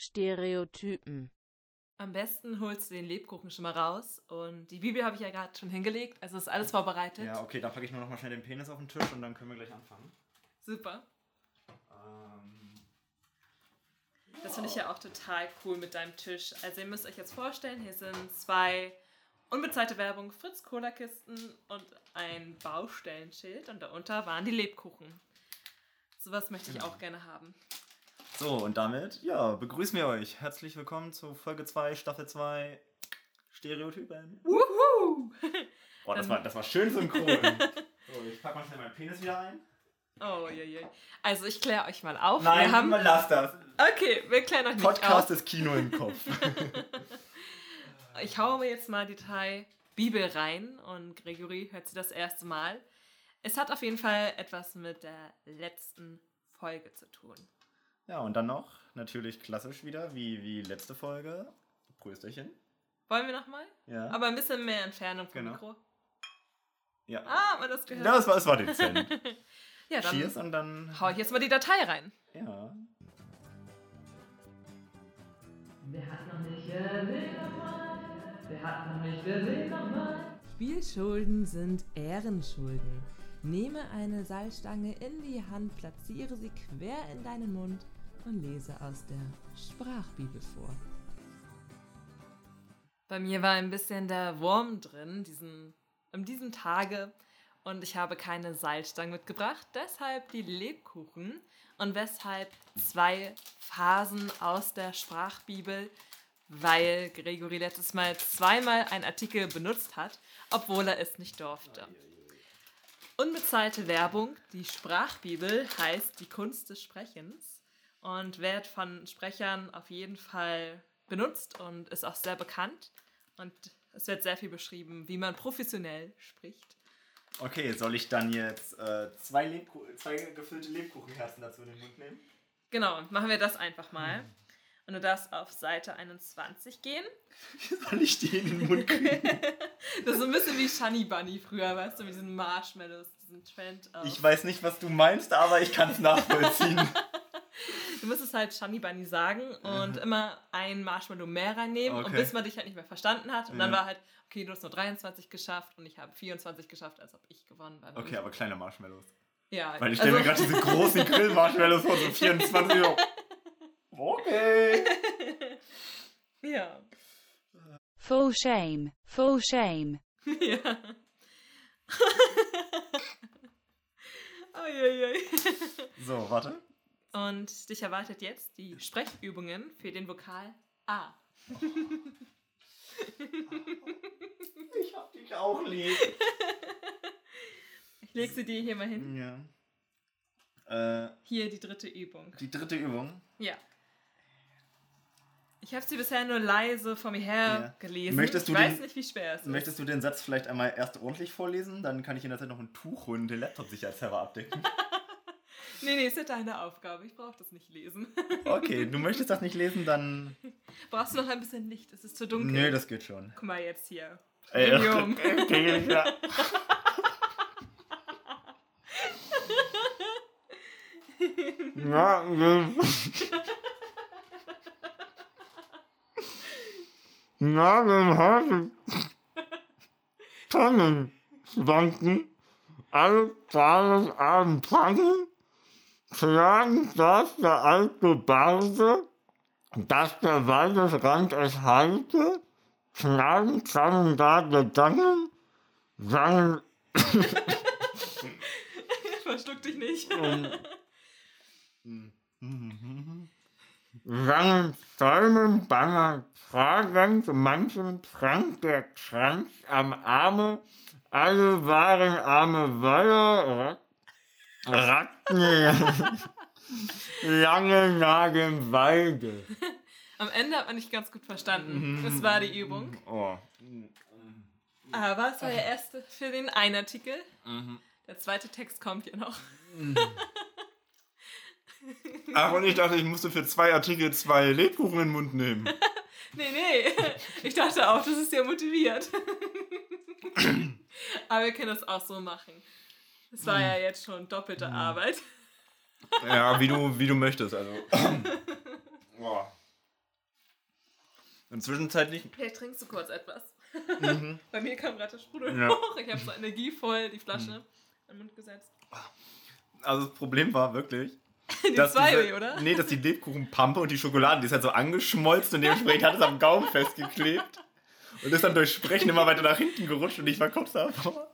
Stereotypen. Am besten holst du den Lebkuchen schon mal raus. Und die Bibel habe ich ja gerade schon hingelegt. Also ist alles vorbereitet. Ja, okay, dann packe ich nur noch mal schnell den Penis auf den Tisch und dann können wir gleich anfangen. Super. Ähm, Das finde ich ja auch total cool mit deinem Tisch. Also ihr müsst euch jetzt vorstellen, hier sind zwei unbezahlte Werbung, Fritz Cola Kisten und ein Baustellenschild und darunter waren die Lebkuchen. Sowas möchte ich auch gerne haben. So, und damit, ja, begrüßen wir euch. Herzlich willkommen zu Folge 2, Staffel 2, Stereotypen. Wuhu! Boah, das war, das war schön synchron. so, ich packe mal schnell meinen Penis wieder ein. Oh je, je. Also ich kläre euch mal auf. Nein, wir haben. lass das. Okay, wir klären euch nicht Podcast auf. ist Kino im Kopf. Ich haue mir jetzt mal die drei Bibel rein und Gregory hört sie das erste Mal. Es hat auf jeden Fall etwas mit der letzten Folge zu tun. Ja, und dann noch, natürlich klassisch wieder, wie, wie letzte Folge. Prösterchen. Wollen wir nochmal? Ja. Aber ein bisschen mehr Entfernung vom Genau. Mikro. ja. Ah, man das gehört? das war, das war dezent. ja, dann Cheers und dann. hau ich jetzt mal die Datei rein. Ja. Wer hat noch nicht, wer will nochmal? Wer hat noch nicht, wer will nochmal? Spielschulden sind Ehrenschulden. Nehme eine Salzstange in die Hand, platziere sie quer in deinen Mund und lese aus der Sprachbibel vor. Bei mir war ein bisschen der Wurm drin, diesen, an diesem Tage. Und ich habe keine Salzstangen mitgebracht, deshalb die Lebkuchen. Und weshalb zwei Phasen aus der Sprachbibel, weil Gregory letztes Mal zweimal einen Artikel benutzt hat, obwohl er es nicht durfte. Unbezahlte Werbung, die Sprachbibel heißt die Kunst des Sprechens und wird von Sprechern auf jeden Fall benutzt und ist auch sehr bekannt. Und es wird sehr viel beschrieben, wie man professionell spricht. Okay, soll ich dann jetzt äh, zwei, Lebku zwei gefüllte Lebkuchenherzen dazu in den Mund nehmen? Genau, machen wir das einfach mal. Und du darfst auf Seite 21 gehen. Wie soll ich die in den Mund kriegen? Das ist so ein bisschen wie Shiny Bunny früher, weißt du, mit diesen Marshmallows, diesen Trend. Auf. Ich weiß nicht, was du meinst, aber ich kann es nachvollziehen. Du musst es halt Shiny Bunny sagen und immer ein Marshmallow mehr reinnehmen und Okay. bis man dich halt nicht mehr verstanden hat. Und dann Ja. war halt, okay, du hast nur 23 geschafft und ich habe 24 geschafft, als ob ich gewonnen war. Okay, aber kleine Marshmallows. Ja, Weil ich stelle mir gerade diese großen Grill-Marshmallows vor, so 24 Euro. Okay. Ja. Full shame, full shame. ja. Uiuiui. So, warte. Und dich erwartet jetzt die Sprechübungen für den Vokal A. Ich hab dich auch lieb. Ich leg sie dir hier mal hin. Ja. Äh, Hier die dritte Übung. die dritte Übung. Ja. Ich habe sie bisher nur leise vor mir her Ja. gelesen. Möchtest du ich weiß den- nicht, wie schwer es ist. Möchtest du den Satz vielleicht einmal erst ordentlich vorlesen? Dann kann ich in der Zeit noch ein Tuch holen und den Laptop sicherheitshalber abdecken. Nee, nee, ist ja deine Aufgabe. Ich brauche das nicht lesen. Okay, du möchtest das nicht lesen, dann. Brauchst du noch ein bisschen Licht? Es ist zu dunkel. Nö, das geht schon. Guck mal jetzt hier. Ey, Premium. okay, ja. Ja, Nagelhaare, Tonnen schwanken, alle Tagesabend fangen, klagen, dass der alte Barde, dass der Waldesrand es halte, knagen, klangen da Gedanken, sangen Verschluck dich nicht. sangen Stäumen banger Fragend, manchen trank der Kranz am Arme, alle waren arme Weiher, Ratten, lange Walde. Am Ende hat man nicht ganz gut Mhm. verstanden. Das war die Übung. Oh. Aber es war der erste für den einen Artikel. Mhm. Der zweite Text kommt ja noch. Ach, und ich dachte, ich musste für zwei Artikel zwei Lebkuchen in den Mund nehmen. Nee, nee. Ich dachte auch, das ist ja motiviert. Aber wir können das auch so machen. Das war ja jetzt schon doppelte Arbeit. Ja, wie du, wie du möchtest, also. Boah. Und zwischenzeitlich. Vielleicht trinkst du kurz etwas. Mhm. Bei mir kam gerade der Sprudel Ja. hoch. Ich habe so energievoll die Flasche in den Mund gesetzt. Also das Problem war wirklich. Die dass zwei, diese- oder? Nee, dass die Lebkuchenpampe und die Schokolade, die ist halt so angeschmolzen und dementsprechend hat es am Gaumen festgeklebt. Und ist dann durch Sprechen immer weiter nach hinten gerutscht und ich war kurz davor.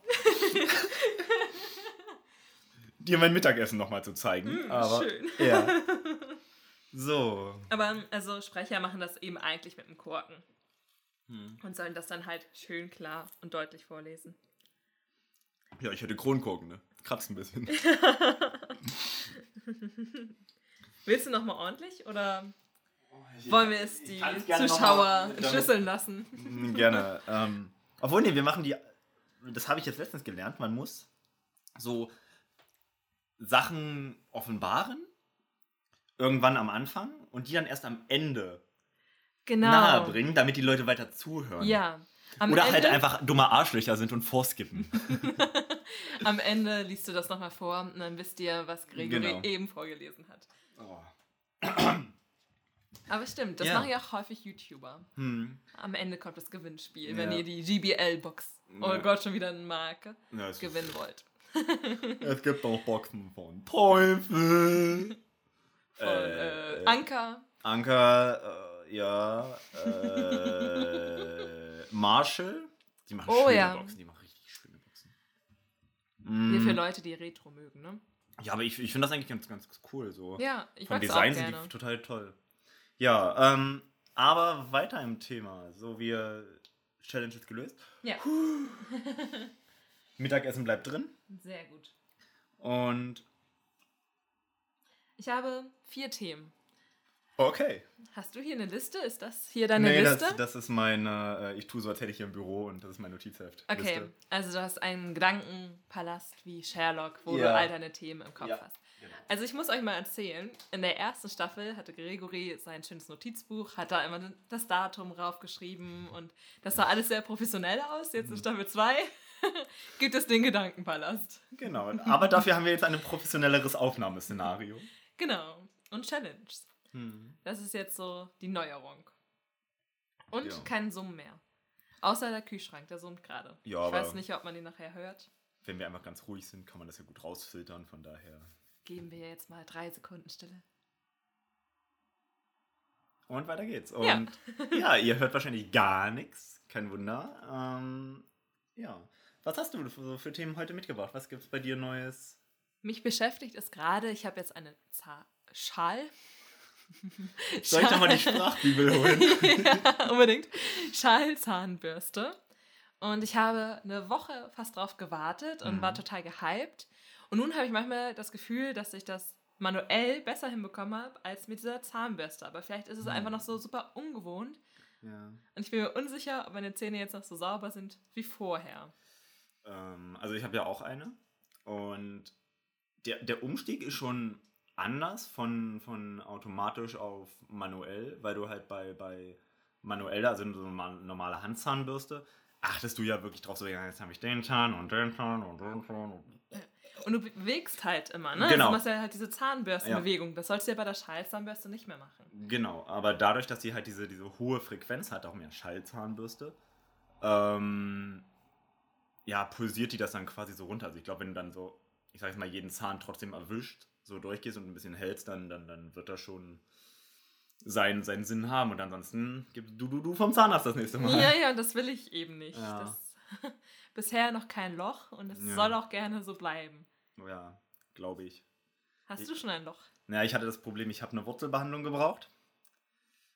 Dir mein Mittagessen nochmal zu zeigen. Mm, aber, schön. Ja. So. Aber also Sprecher machen das eben eigentlich mit dem Korken. Hm. Und sollen das dann halt schön klar und deutlich vorlesen. Ja, ich hätte Kronkorken, ne? Kratzt ein bisschen. Willst du nochmal ordentlich oder wollen wir es die Zuschauer entschlüsseln lassen? Mm, Gerne. ähm, obwohl, nee, wir machen die. Das habe ich jetzt letztens gelernt. Man muss so Sachen offenbaren. Irgendwann am Anfang und die dann erst am Ende Genau. nahebringen, damit die Leute weiter zuhören. Ja. Am Oder Ende, halt einfach dumme Arschlöcher sind und vorskippen. Am Ende liest du das nochmal vor und dann wisst ihr, was Gregory Genau. eben vorgelesen hat. Oh. Aber stimmt, das Ja. machen ja auch häufig YouTuber. Hm. Am Ende kommt das Gewinnspiel, Ja. wenn ihr die GBL-Box, oh Ja. Gott, schon wieder eine Marke, gewinnen wollt. es gibt auch Boxen von Teufel. Von Äh, äh, Anker. Anker, äh, ja. Äh, Marshall. Die machen Oh, schöne ja. Boxen. Die machen richtig schöne Boxen. Hier Mm. für Leute, die Retro mögen, ne? Ja, aber ich, ich finde das eigentlich ganz, ganz cool. So. Ja, ich Vom mag es auch Design sind gerne. die total toll. Ja, ähm, aber weiter im Thema. So, wir Challenges gelöst. Ja, Mittagessen bleibt drin. sehr gut. Und Ich habe vier Themen. okay. Hast du hier eine Liste? Ist das hier deine nee, Liste? Das, das ist meine, äh, ich tue so, als hätte ich hier im Büro und das ist mein Notizheft. okay, Liste. also du hast einen Gedankenpalast wie Sherlock, wo du Ja. all deine Themen im Kopf Ja. hast. Genau. Also ich muss euch mal erzählen, in der ersten Staffel hatte Gregory sein schönes Notizbuch, hat da immer das Datum raufgeschrieben und das sah alles sehr professionell aus. Jetzt Mhm. in Staffel 2 gibt es den Gedankenpalast. Genau, aber dafür haben wir jetzt ein professionelleres Aufnahmeszenario. Genau. Und Challenges. Hm. Das ist jetzt so die Neuerung. Und Ja. kein Summen mehr. Außer der Kühlschrank, der summt gerade. Ja, ich weiß nicht, ob man den nachher hört. Wenn wir einfach ganz ruhig sind, kann man das ja gut rausfiltern, von daher. Geben wir jetzt mal drei Sekunden Stille. Und weiter geht's. Ja. Und ja, ihr hört wahrscheinlich gar nichts. Kein Wunder. Ähm, ja. Was hast du für, für Themen heute mitgebracht? Was gibt's bei dir Neues? Mich beschäftigt es gerade, ich habe jetzt eine Za Schal. Soll ich doch mal die Sprachbibel holen? ja, unbedingt. Schallzahnbürste. Und ich habe eine Woche fast drauf gewartet und Mhm. war total gehypt. Und nun habe ich manchmal das Gefühl, dass ich das manuell besser hinbekommen habe als mit dieser Zahnbürste. Aber vielleicht ist es Mhm. einfach noch so super ungewohnt. ja. Und ich bin mir unsicher, ob meine Zähne jetzt noch so sauber sind wie vorher. Ähm, also ich habe ja auch eine. Und der, der Umstieg ist schon anders von, von automatisch auf manuell, weil du halt bei, bei manueller, also so eine normale Handzahnbürste, achtest du ja wirklich drauf, so, ja, jetzt habe ich den Zahn und den Zahn und den Zahn. Und Und du bewegst halt immer, ne? Genau. Also du machst ja halt diese Zahnbürstenbewegung. Das sollst du ja bei der Schallzahnbürste nicht mehr machen. Genau, aber dadurch, dass sie halt diese, diese hohe Frequenz hat, auch mehr Schallzahnbürste, ähm, ja, pulsiert die das dann quasi so runter. Also ich glaube, wenn du dann so, ich sag jetzt mal, jeden Zahn trotzdem erwischt, so durchgehst und ein bisschen hältst, dann, dann, dann wird das schon seinen, seinen Sinn haben. Und ansonsten gibst du, du, du vom Zahnarzt das nächste Mal. Ja, ja, und das will ich eben nicht. Ja. Das, bisher noch kein Loch und es Ja. soll auch gerne so bleiben. Ja, glaube ich. Hast Ich- du schon ein Loch? Ja, ich hatte das Problem, ich habe eine Wurzelbehandlung gebraucht.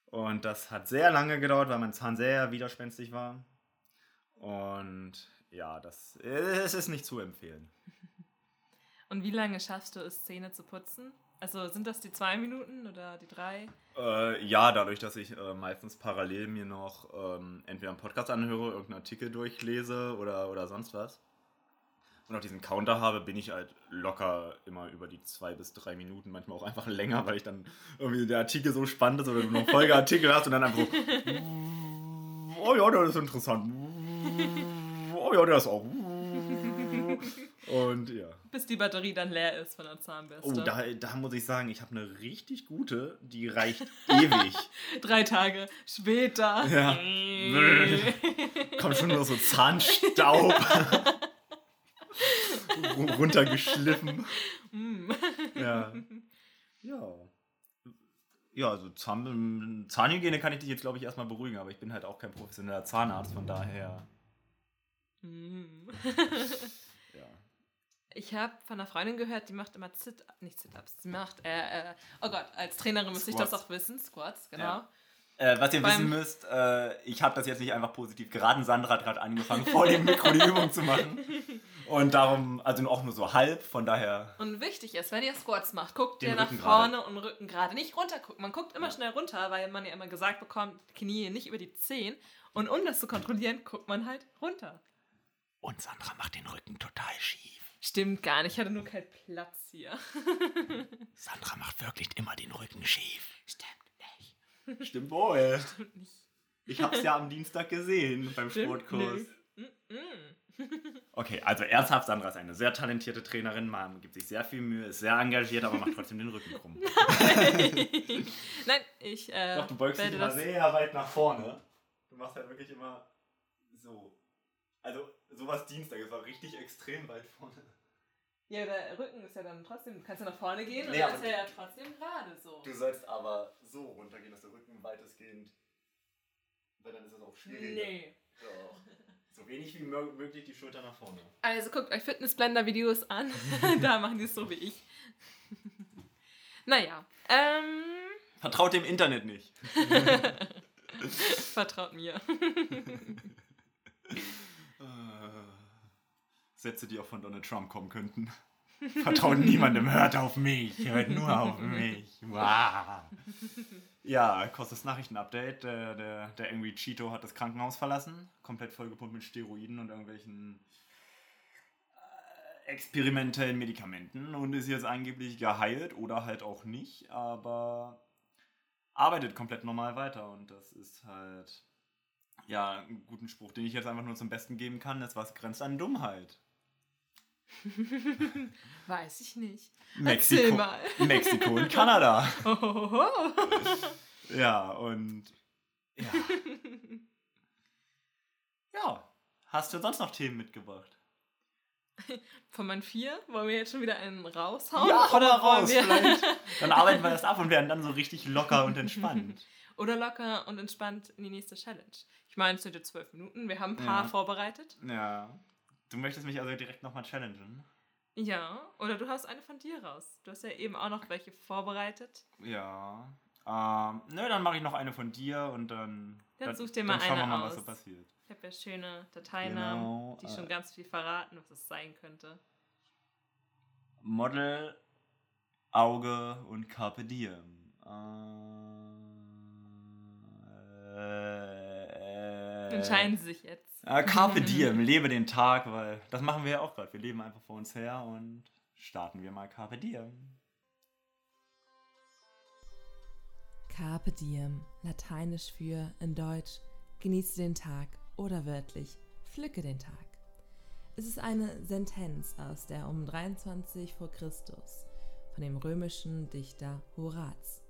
Und das hat sehr lange gedauert, weil mein Zahn sehr widerspenstig war. Und ja, das es ist nicht zu empfehlen. Und wie lange schaffst du es, Zähne zu putzen? Also sind das die zwei Minuten oder die drei? Äh, ja, dadurch, dass ich äh, meistens parallel mir noch ähm, entweder einen Podcast anhöre, irgendeinen Artikel durchlese oder, oder sonst was. Und auch diesen Counter habe, bin ich halt locker immer über die zwei bis drei Minuten, manchmal auch einfach länger, weil ich dann irgendwie der Artikel so spannend ist oder du noch Folgeartikel hast und dann einfach so, oh ja, das ist interessant. Oh ja, der ist auch. Und ja. bis die Batterie dann leer ist von der Zahnbürste. Oh, da, da muss ich sagen, ich habe eine richtig gute, die reicht ewig. Drei Tage später. Ja. Kommt schon nur so Zahnstaub. Ru- Runtergeschliffen. Mm. Ja. Ja. Ja, also Zahn, Zahnhygiene kann ich dich jetzt, glaube ich, erstmal beruhigen, aber ich bin halt auch kein professioneller Zahnarzt, von daher. Mm. Ja. Ich habe von einer Freundin gehört, die macht immer Sit, nicht Sit-Ups, sie macht, äh, äh, oh Gott, als Trainerin müsste ich das auch wissen, Squats, genau. Ja. Äh, was ihr Beim- wissen müsst, äh, ich habe das jetzt nicht einfach positiv geraten. Sandra hat gerade angefangen, vor dem Mikro die Übung zu machen. Und darum, also auch nur so halb, von daher. Und wichtig ist, wenn ihr Squats macht, guckt ihr nach Rücken vorne und Rücken gerade. Nicht runter gucken. Man guckt immer Ja. schnell runter, weil man ja immer gesagt bekommt, Knie nicht über die Zehen. Und um das zu kontrollieren, guckt man halt runter. Und Sandra macht den Rücken total schief. Stimmt gar nicht, ich hatte nur keinen Platz hier. Sandra macht wirklich immer den Rücken schief. Stimmt nicht. Stimmt wohl. Stimmt nicht. Ich hab's ja am Dienstag gesehen beim Stimmt Sportkurs. nicht. Okay, also ernsthaft, Sandra ist eine sehr talentierte Trainerin, man gibt sich sehr viel Mühe, ist sehr engagiert, aber macht trotzdem den Rücken krumm. Nein, ich äh, Doch, du beugst dich immer sehr weit nach vorne. Du machst halt wirklich immer so. Also, sowas Dienstag, es war richtig extrem weit vorne. Ja, der Rücken ist ja dann trotzdem, du kannst ja nach vorne gehen und Nee, aber- ist er ja trotzdem gerade so. Du sollst aber so runtergehen, dass der Rücken weitestgehend. Weil dann ist es auch schwieriger. Nee. Doch. So wenig wie mö- möglich die Schulter nach vorne. Also guckt euch Fitnessblender-Videos an. da machen die es so wie ich. naja, ähm, Vertraut dem Internet nicht. vertraut mir. Äh, Sätze, die auch von Donald Trump kommen könnten. Vertraut niemandem, hört auf mich, hört nur auf mich. Wow. Ja, kurzes Nachrichtenupdate. Der, der, der Angry Cheeto hat das Krankenhaus verlassen. Komplett vollgepumpt mit Steroiden und irgendwelchen äh, experimentellen Medikamenten und ist jetzt angeblich geheilt oder halt auch nicht, aber arbeitet komplett normal weiter und das ist halt ja, einen guten Spruch, den ich jetzt einfach nur zum Besten geben kann, ist, was grenzt an Dummheit? Weiß ich nicht. Erzähl Mexiko, mal. Mexiko und Kanada. Hohoho. Ja, und ja. ja, hast du sonst noch Themen mitgebracht? Von meinen vier wollen wir jetzt schon wieder einen raushauen? ja, hau mal oder raus, wir vielleicht. Dann arbeiten wir das ab und werden dann so richtig locker und entspannt. oder locker und entspannt in die nächste Challenge. Ich meine, es sind jetzt zwölf Minuten. Wir haben ein paar Ja. vorbereitet. Ja. Du möchtest mich also direkt nochmal challengen? Ja, oder du hast eine von dir raus. Du hast ja eben auch noch welche vorbereitet. Ja. Ähm, nö, dann mache ich noch eine von dir und dann. Dann such dir mal dann schauen wir eine mal, was so aus. passiert. Ich habe ja schöne Dateinamen, Genau, die äh. schon ganz viel verraten, was es sein könnte. Model, Auge und Carpe Diem. Äh, Entscheiden Sie sich jetzt. Äh, Carpe Diem, lebe den Tag, weil das machen wir ja auch gerade. Wir leben einfach vor uns her und starten wir mal Carpe Diem. Carpe diem, lateinisch für in Deutsch genieße den Tag oder wörtlich pflücke den Tag. Es ist eine Sentenz aus der um 23 vor Christus von dem römischen Dichter Horaz.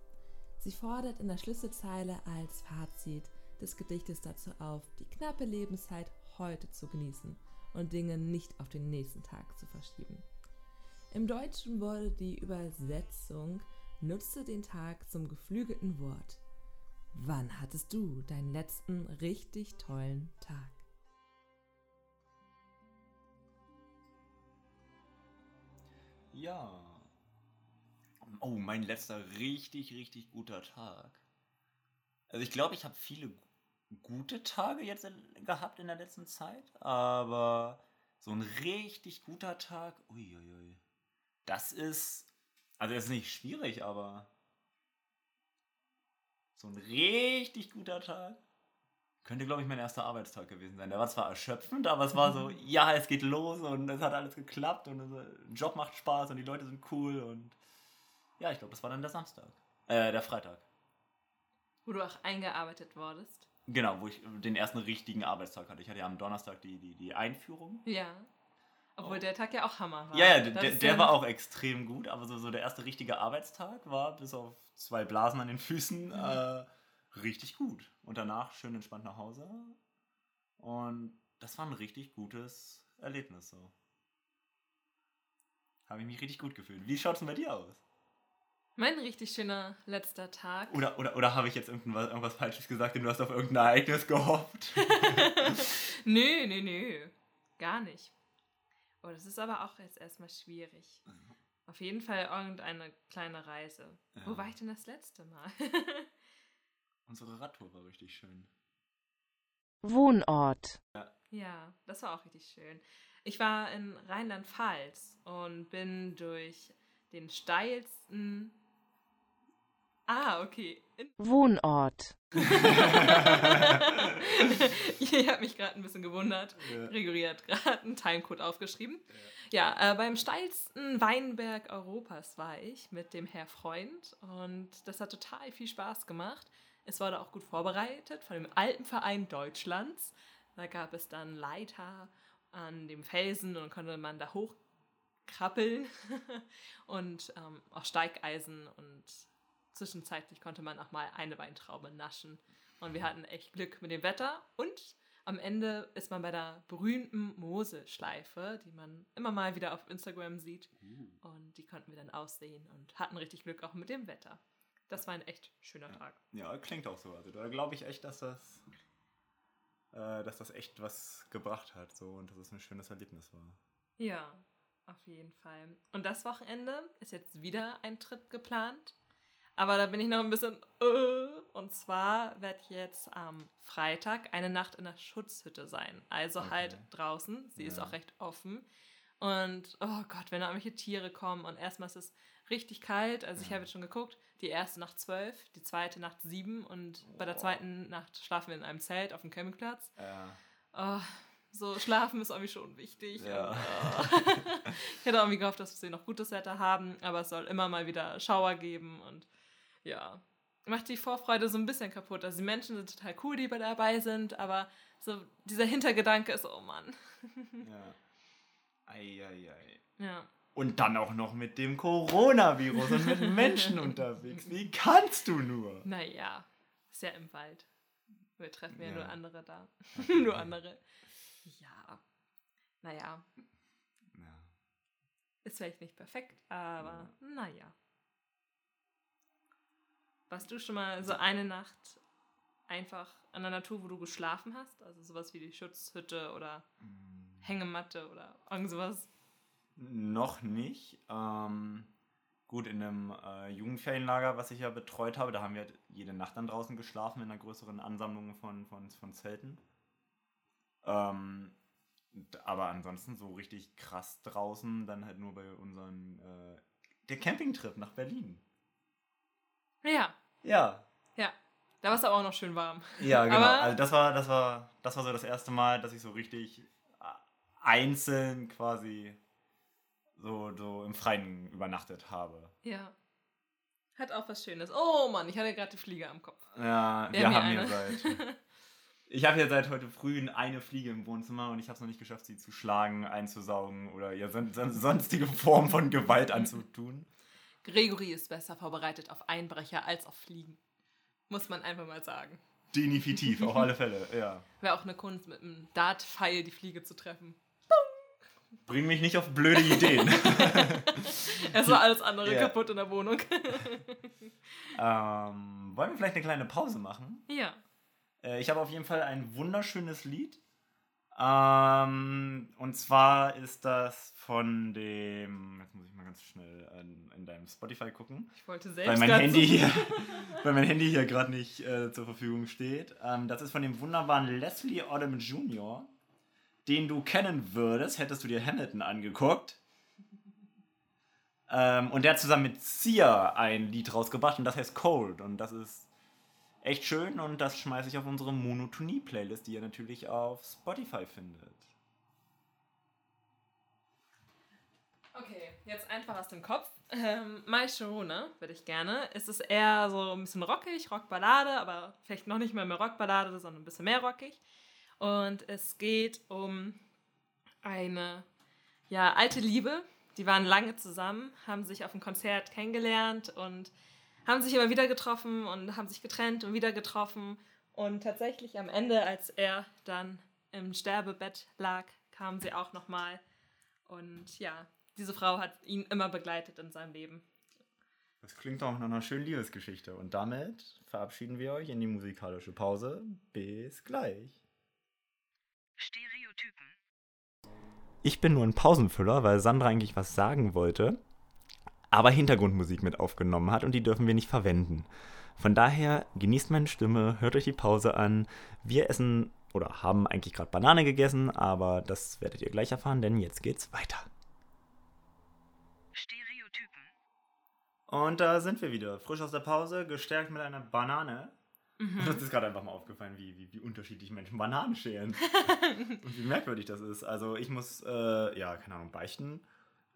Sie fordert in der Schlüsselzeile als Fazit des Gedichtes dazu auf, die knappe Lebenszeit heute zu genießen und Dinge nicht auf den nächsten Tag zu verschieben. Im Deutschen wurde die Übersetzung Nutze den Tag zum geflügelten Wort. Wann hattest du deinen letzten richtig tollen Tag? Ja. Oh, mein letzter richtig, richtig guter Tag. Also ich glaube, ich habe viele gute Tage jetzt in, gehabt in der letzten Zeit, aber so ein richtig guter Tag, uiuiui, das ist, also ist nicht schwierig, aber so ein richtig guter Tag könnte, glaube ich, mein erster Arbeitstag gewesen sein. Der war zwar erschöpfend, aber es war so, ja, es geht los und es hat alles geklappt und der Job macht Spaß und die Leute sind cool und ja, ich glaube, das war dann der Samstag. Äh, der Freitag. Wo du auch eingearbeitet wurdest. Genau, wo ich den ersten richtigen Arbeitstag hatte. Ich hatte ja am Donnerstag die, die, die Einführung. Ja. Obwohl der Tag ja auch Hammer war. Ja, ja, der, der ja war auch extrem gut, aber so, so der erste richtige Arbeitstag war bis auf zwei Blasen an den Füßen Mhm. äh, richtig gut. Und danach schön entspannt nach Hause. Und das war ein richtig gutes Erlebnis so. Habe ich mich richtig gut gefühlt. Wie schaut es denn bei dir aus? Mein richtig schöner letzter Tag. Oder, oder, oder habe ich jetzt irgendwas, irgendwas Falsches gesagt und du hast auf irgendein Ereignis gehofft? nö, nö, nö. Gar nicht. Oh, das ist aber auch jetzt erstmal schwierig. Auf jeden Fall irgendeine kleine Reise. Wo Ja. war ich denn das letzte Mal? Unsere Radtour war richtig schön. Wohnort, ja, das war auch richtig schön. Ich war in Rheinland-Pfalz und bin durch den steilsten. Ah, okay. In Wohnort, ich habe mich gerade ein bisschen gewundert. Ja. Gregory hat gerade einen Timecode aufgeschrieben. Ja, äh, beim steilsten Weinberg Europas war ich mit dem Herr Freund und das hat total viel Spaß gemacht. Es wurde auch gut vorbereitet von dem Alpenverein Deutschlands. Da gab es dann Leiter an dem Felsen und konnte man da hochkrabbeln und ähm, auch Steigeisen und zwischenzeitlich konnte man auch mal eine Weintraube naschen. Und wir hatten echt Glück mit dem Wetter und am Ende ist man bei der berühmten Moselschleife, die man immer mal wieder auf Instagram sieht. Und die konnten wir dann aussehen und hatten richtig Glück auch mit dem Wetter. Das war ein echt schöner Tag. Ja, klingt auch so. Also da glaube ich echt, dass das, äh, dass das echt was gebracht hat so und dass es ein schönes Erlebnis war. Ja, auf jeden Fall. Und das Wochenende ist jetzt wieder ein Trip geplant. Aber da bin ich noch ein bisschen. Äh, und zwar wird jetzt am Freitag eine Nacht in der Schutzhütte sein. Also Okay. halt draußen. Sie ist Ja. auch recht offen. Und oh Gott, wenn da irgendwelche Tiere kommen und erstmal ist es richtig kalt. Also ich Ja. habe jetzt schon geguckt, die erste Nacht zwölf, die zweite Nacht sieben und bei der zweiten Nacht schlafen wir in einem Zelt auf dem Campingplatz. Ja. Oh, so schlafen ist irgendwie schon wichtig. Ja. Und, oh. ich hätte irgendwie gehofft, dass wir noch gutes Wetter haben, aber es soll immer mal wieder Schauer geben und ja. Macht die Vorfreude so ein bisschen kaputt. Also die Menschen sind total cool, die dabei sind, aber so dieser Hintergedanke ist, oh Mann. ja. Eieiei. Ja. Und dann auch noch mit dem Coronavirus und mit Menschen unterwegs. Wie kannst du nur? Naja, ist ja im Wald. Wir treffen ja, Ja. nur andere da. nur andere. Ja. Naja, Ja. ist vielleicht nicht perfekt, aber naja. Warst du schon mal so eine Nacht einfach an der Natur, wo du geschlafen hast? Also sowas wie die Schutzhütte oder Hängematte oder irgend sowas? Noch nicht. Ähm, gut, in einem äh, Jugendferienlager, was ich ja betreut habe, da haben wir halt jede Nacht dann draußen geschlafen in einer größeren Ansammlung von, von, von Zelten. Ähm, aber ansonsten so richtig krass draußen, dann halt nur bei unseren, äh, der Campingtrip nach Berlin. Ja, Ja, ja. Da war es aber auch noch schön warm. ja, genau. Aber- also das war, das war, das war so das erste Mal, dass ich so richtig äh, einzeln quasi so, so im Freien übernachtet habe. Ja. Hat auch was Schönes. Oh Mann, ich hatte gerade die Fliege am Kopf. Ja, wir, Wir haben hier seit. Ich habe hier seit heute früh eine Fliege im Wohnzimmer und ich habe es noch nicht geschafft, sie zu schlagen, einzusaugen oder ihr son son sonstige Form von Gewalt anzutun. Gregory ist besser vorbereitet auf Einbrecher als auf Fliegen. Muss man einfach mal sagen. Definitiv, auf alle Fälle, ja. Wäre auch eine Kunst, mit einem Dart-Pfeil die Fliege zu treffen. Bring mich nicht auf blöde Ideen. Es war alles andere Ja. kaputt in der Wohnung. ähm, wollen wir vielleicht eine kleine Pause machen? ja. Äh, ich habe auf jeden Fall ein wunderschönes Lied. Ähm, und zwar ist das von dem. Jetzt muss ich mal ganz schnell in, in deinem Spotify gucken. Ich wollte selbst weil mein Handy so- hier, weil mein Handy hier gerade nicht äh, zur Verfügung steht. Ähm, das ist von dem wunderbaren Leslie Odom Jr., den du kennen würdest, hättest du dir Hamilton angeguckt. Ähm, und der hat zusammen mit Sia ein Lied rausgebracht und das heißt Cold. Und das ist echt schön und das schmeiße ich auf unsere Monotonie-Playlist, die ihr natürlich auf Spotify findet. Okay, jetzt einfach aus dem Kopf. Ähm, My Sharona würde ich gerne. Es ist eher so ein bisschen rockig, Rockballade, aber vielleicht noch nicht mal mehr Rockballade, sondern ein bisschen mehr rockig. Und es geht um eine ja, alte Liebe. Die waren lange zusammen, haben sich auf dem Konzert kennengelernt und haben sich immer wieder getroffen und haben sich getrennt und wieder getroffen. Und tatsächlich am Ende, als er dann im Sterbebett lag, kamen sie auch nochmal. Und ja, diese Frau hat ihn immer begleitet in seinem Leben. Das klingt auch nach einer schönen Liebesgeschichte. Und damit verabschieden wir euch in die musikalische Pause. Bis gleich. Stereotypen. Ich bin nur ein Pausenfüller, weil Sandra eigentlich was sagen wollte, aber Hintergrundmusik mit aufgenommen hat und die dürfen wir nicht verwenden. Von daher genießt meine Stimme, hört euch die Pause an. Wir essen oder haben eigentlich gerade Banane gegessen, aber das werdet ihr gleich erfahren, denn jetzt geht's weiter. Stereotypen. Und da sind wir wieder, frisch aus der Pause, gestärkt mit einer Banane. Und uns ist gerade einfach mal aufgefallen, wie, wie, wie unterschiedlich Menschen Bananen schälen. und wie merkwürdig das ist. Also ich muss, äh, ja, keine Ahnung, beichten.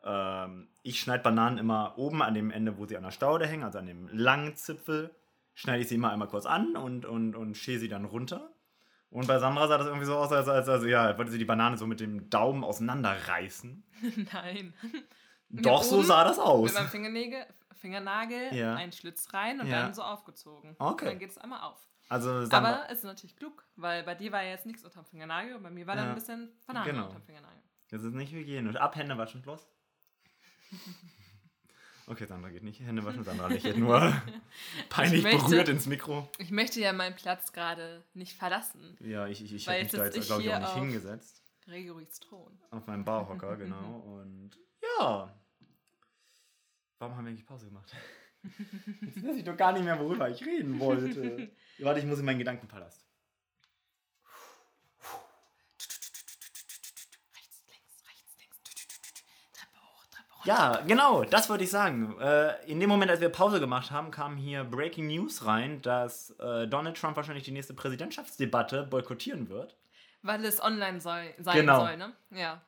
Ähm, ich schneide Bananen immer oben an dem Ende, wo sie an der Staude hängen, also an dem langen Zipfel, schneide ich sie immer einmal kurz an und, und, und schäle sie dann runter. Und bei Sandra sah das irgendwie so aus, als, als, als ja, wollte sie die Banane so mit dem Daumen auseinanderreißen. Nein. Doch, so oben sah das aus. Mit meinem Fingernägel, Fingernagel Ja. einen Schlitz rein und Ja. dann so aufgezogen. Okay. Und dann geht es einmal auf. Also Sandra, Aber es ist natürlich klug, weil bei dir war ja jetzt nichts unterm Fingernagel und bei mir war dann Ja. ein bisschen Banane Genau. unterm Fingernagel. das ist nicht hygienisch. Ab, Hände waschen, los. Okay, Sandra geht nicht. Hände waschen, Sandra lächelt nur peinlich möchte- berührt ins Mikro. Ich möchte ja meinen Platz gerade nicht verlassen. Ja, ich, ich, ich habe mich da jetzt, glaube ich, auch nicht hingesetzt. Gregoris Thron. Auf meinem Barhocker, genau. Und ja. Warum haben wir eigentlich Pause gemacht? Jetzt weiß ich doch gar nicht mehr, worüber ich reden wollte. Warte, ich muss in meinen Gedankenpalast. Ja, genau, das wollte ich sagen. Äh, in dem Moment, als wir Pause gemacht haben, kam hier Breaking News rein, dass äh, Donald Trump wahrscheinlich die nächste Präsidentschaftsdebatte boykottieren wird. Weil es online soll, sein Genau. soll, ne? Ja.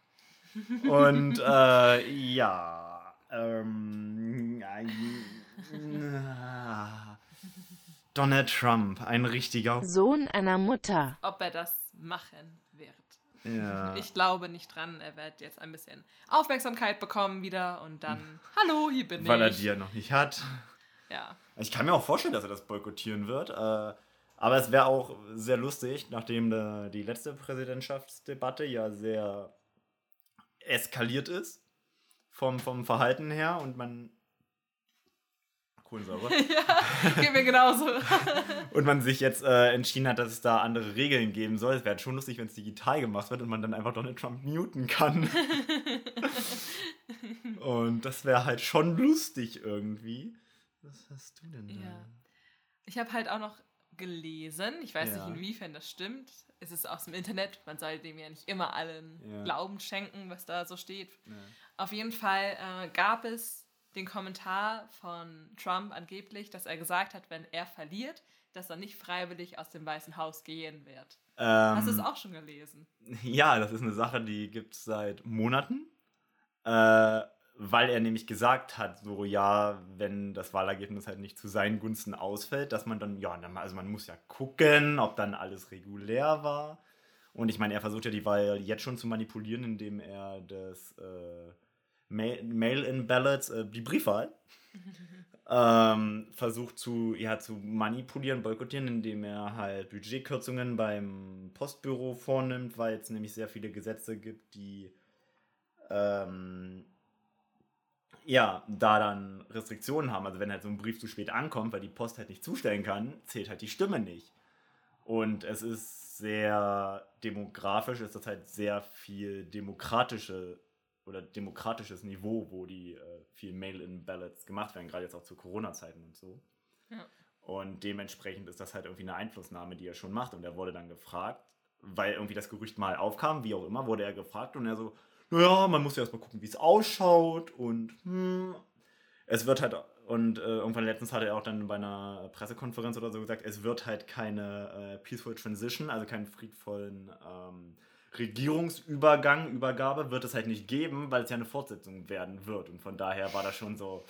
Und äh, ja. Ähm, äh, Donald Trump, ein richtiger. Sohn einer Mutter. Ob er das machen. Ja. Ich glaube nicht dran. Er wird jetzt ein bisschen Aufmerksamkeit bekommen wieder und dann, hallo, hier bin weil er ich. die ja noch nicht hat. Ja. Ich kann mir auch vorstellen, dass er das boykottieren wird. Äh, aber es wäre auch sehr lustig, nachdem da die letzte Präsidentschaftsdebatte ja sehr eskaliert ist. Vom, vom Verhalten her und man. Kohlensäure. Geht mir genauso. und man sich jetzt äh, entschieden hat, dass es da andere Regeln geben soll. Es wäre schon lustig, wenn es digital gemacht wird und man dann einfach Donald Trump muten kann. und das wäre halt schon lustig irgendwie. Was hast du denn da? Ja. Ich habe halt auch noch gelesen, ich weiß Ja. nicht, inwiefern das stimmt. Es ist aus dem Internet, man soll dem ja nicht immer allen Ja. Glauben schenken, was da so steht. Ja. Auf jeden Fall äh, gab es den Kommentar von Trump angeblich, dass er gesagt hat, wenn er verliert, dass er nicht freiwillig aus dem Weißen Haus gehen wird. Ähm, Hast du es auch schon gelesen? Ja, das ist eine Sache, die gibt es seit Monaten. Äh, weil er nämlich gesagt hat, so ja, wenn das Wahlergebnis halt nicht zu seinen Gunsten ausfällt, dass man dann, ja, also man muss ja gucken, ob dann alles regulär war. Und ich meine, er versucht ja die Wahl jetzt schon zu manipulieren, indem er das äh, Ma- Mail-in-Ballots, äh, die Briefwahl, ähm, versucht zu, ja, zu manipulieren, boykottieren, indem er halt Budgetkürzungen beim Postbüro vornimmt, weil es nämlich sehr viele Gesetze gibt, die ähm, ja, da dann Restriktionen haben. Also wenn halt so ein Brief zu spät ankommt, weil die Post halt nicht zustellen kann, zählt halt die Stimme nicht. Und es ist sehr demografisch, ist das halt sehr viel demokratische oder demokratisches Niveau, wo die äh, viel Mail-in-Ballots gemacht werden, gerade jetzt auch zu Corona-Zeiten und so. Ja. Und dementsprechend ist das halt irgendwie eine Einflussnahme, die er schon macht. Und er wurde dann gefragt, weil irgendwie das Gerücht mal aufkam, wie auch immer, wurde er gefragt und er so, naja, man muss ja erstmal gucken, wie es ausschaut und hm, es wird halt, und äh, irgendwann letztens hatte er auch dann bei einer Pressekonferenz oder so gesagt, es wird halt keine äh, Peaceful Transition, also keinen friedvollen ähm, Regierungsübergang, Übergabe wird es halt nicht geben, weil es ja eine Fortsetzung werden wird. Und von daher war das schon so.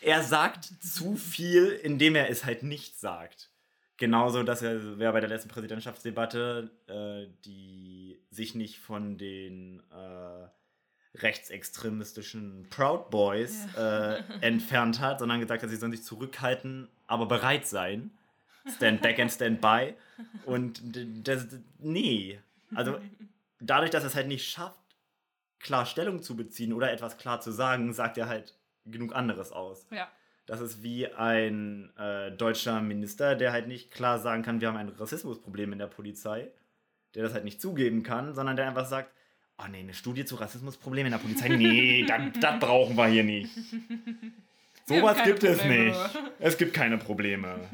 er sagt zu viel, indem er es halt nicht sagt. Genauso, dass er wäre bei der letzten Präsidentschaftsdebatte, äh, die sich nicht von den äh, rechtsextremistischen Proud Boys äh, entfernt hat, sondern gesagt hat, sie sollen sich zurückhalten, aber bereit sein. Stand back and stand by. Und das, nee. Also dadurch, dass er es halt nicht schafft, klar Stellung zu beziehen oder etwas klar zu sagen, sagt er halt genug anderes aus. Ja. Das ist wie ein äh, deutscher Minister, der halt nicht klar sagen kann, wir haben ein Rassismusproblem in der Polizei, der das halt nicht zugeben kann, sondern der einfach sagt, oh nee, eine Studie zu Rassismusproblemen in der Polizei, nee, das brauchen wir hier nicht. Sowas gibt es Probleme. nicht. Es gibt keine Probleme.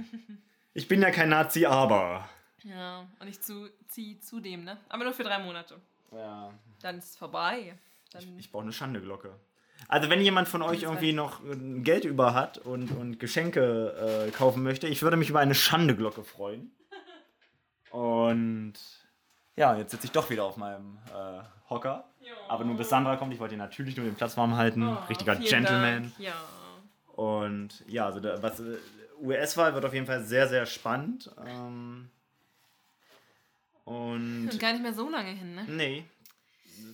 Ich bin ja kein Nazi, aber. Ja, und ich zu, zieh zudem, ne? Aber nur für drei Monate. Ja. Dann ist es vorbei. Dann, Ich, ich brauche eine Schandeglocke. Also wenn jemand von euch irgendwie noch äh, Geld über hat und, und Geschenke äh, kaufen möchte, ich würde mich über eine Schandeglocke freuen. Und ja, jetzt sitze ich doch wieder auf meinem äh, Hocker. Aber nur bis Sandra kommt, ich wollte ihr natürlich nur den Platz warm halten. Oh, Richtiger Gentleman. Dank. Ja. Und ja, also da, was äh, US-Wahl wird auf jeden Fall sehr, sehr spannend. Ähm, und Und gar nicht mehr so lange hin, ne? nee.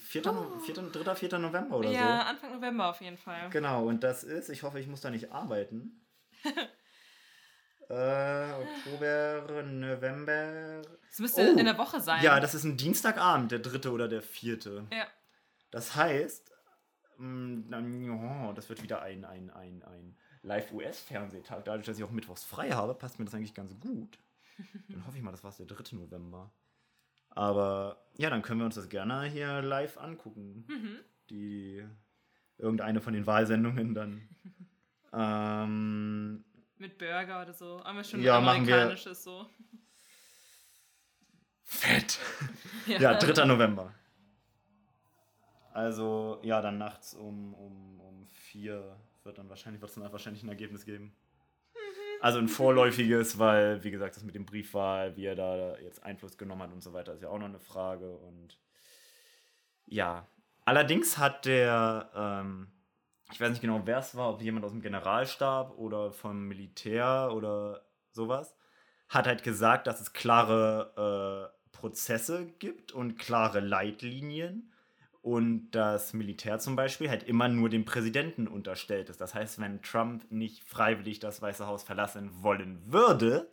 4. No- 4. 3. 4. November oder Ja, so. Anfang November auf jeden Fall. Genau, und das ist, ich hoffe, ich muss da nicht arbeiten. äh, Oktober, November. Es müsste Oh. in der Woche sein. Ja, das ist ein Dienstagabend, der dritte oder der vierte. Ja. Das heißt, dann, ja, das wird wieder ein, ein, ein, ein Live-US-Fernsehtag. Dadurch, dass ich auch mittwochs frei habe, passt mir das eigentlich ganz gut. Dann hoffe ich mal, das war der 3. November. Aber ja, dann können wir uns das gerne hier live angucken. Mhm. Die irgendeine von den Wahlsendungen dann. ähm, Mit Burger oder so. Aber schon Ja, wir- amerikanisches so. fett. Ja, 3. November. Also, ja, dann nachts um, um, um 4 wird dann wahrscheinlich, wird es dann wahrscheinlich ein Ergebnis geben. Also ein vorläufiges, weil, wie gesagt, das mit dem Briefwahl, wie er da jetzt Einfluss genommen hat und so weiter, ist ja auch noch eine Frage. Und ja, allerdings hat der, ähm, ich weiß nicht genau, wer es war, ob jemand aus dem Generalstab oder vom Militär oder sowas, hat halt gesagt, dass es klare äh, Prozesse gibt und klare Leitlinien und das Militär zum Beispiel halt immer nur dem Präsidenten unterstellt ist. Das heißt, wenn Trump nicht freiwillig das Weiße Haus verlassen wollen würde,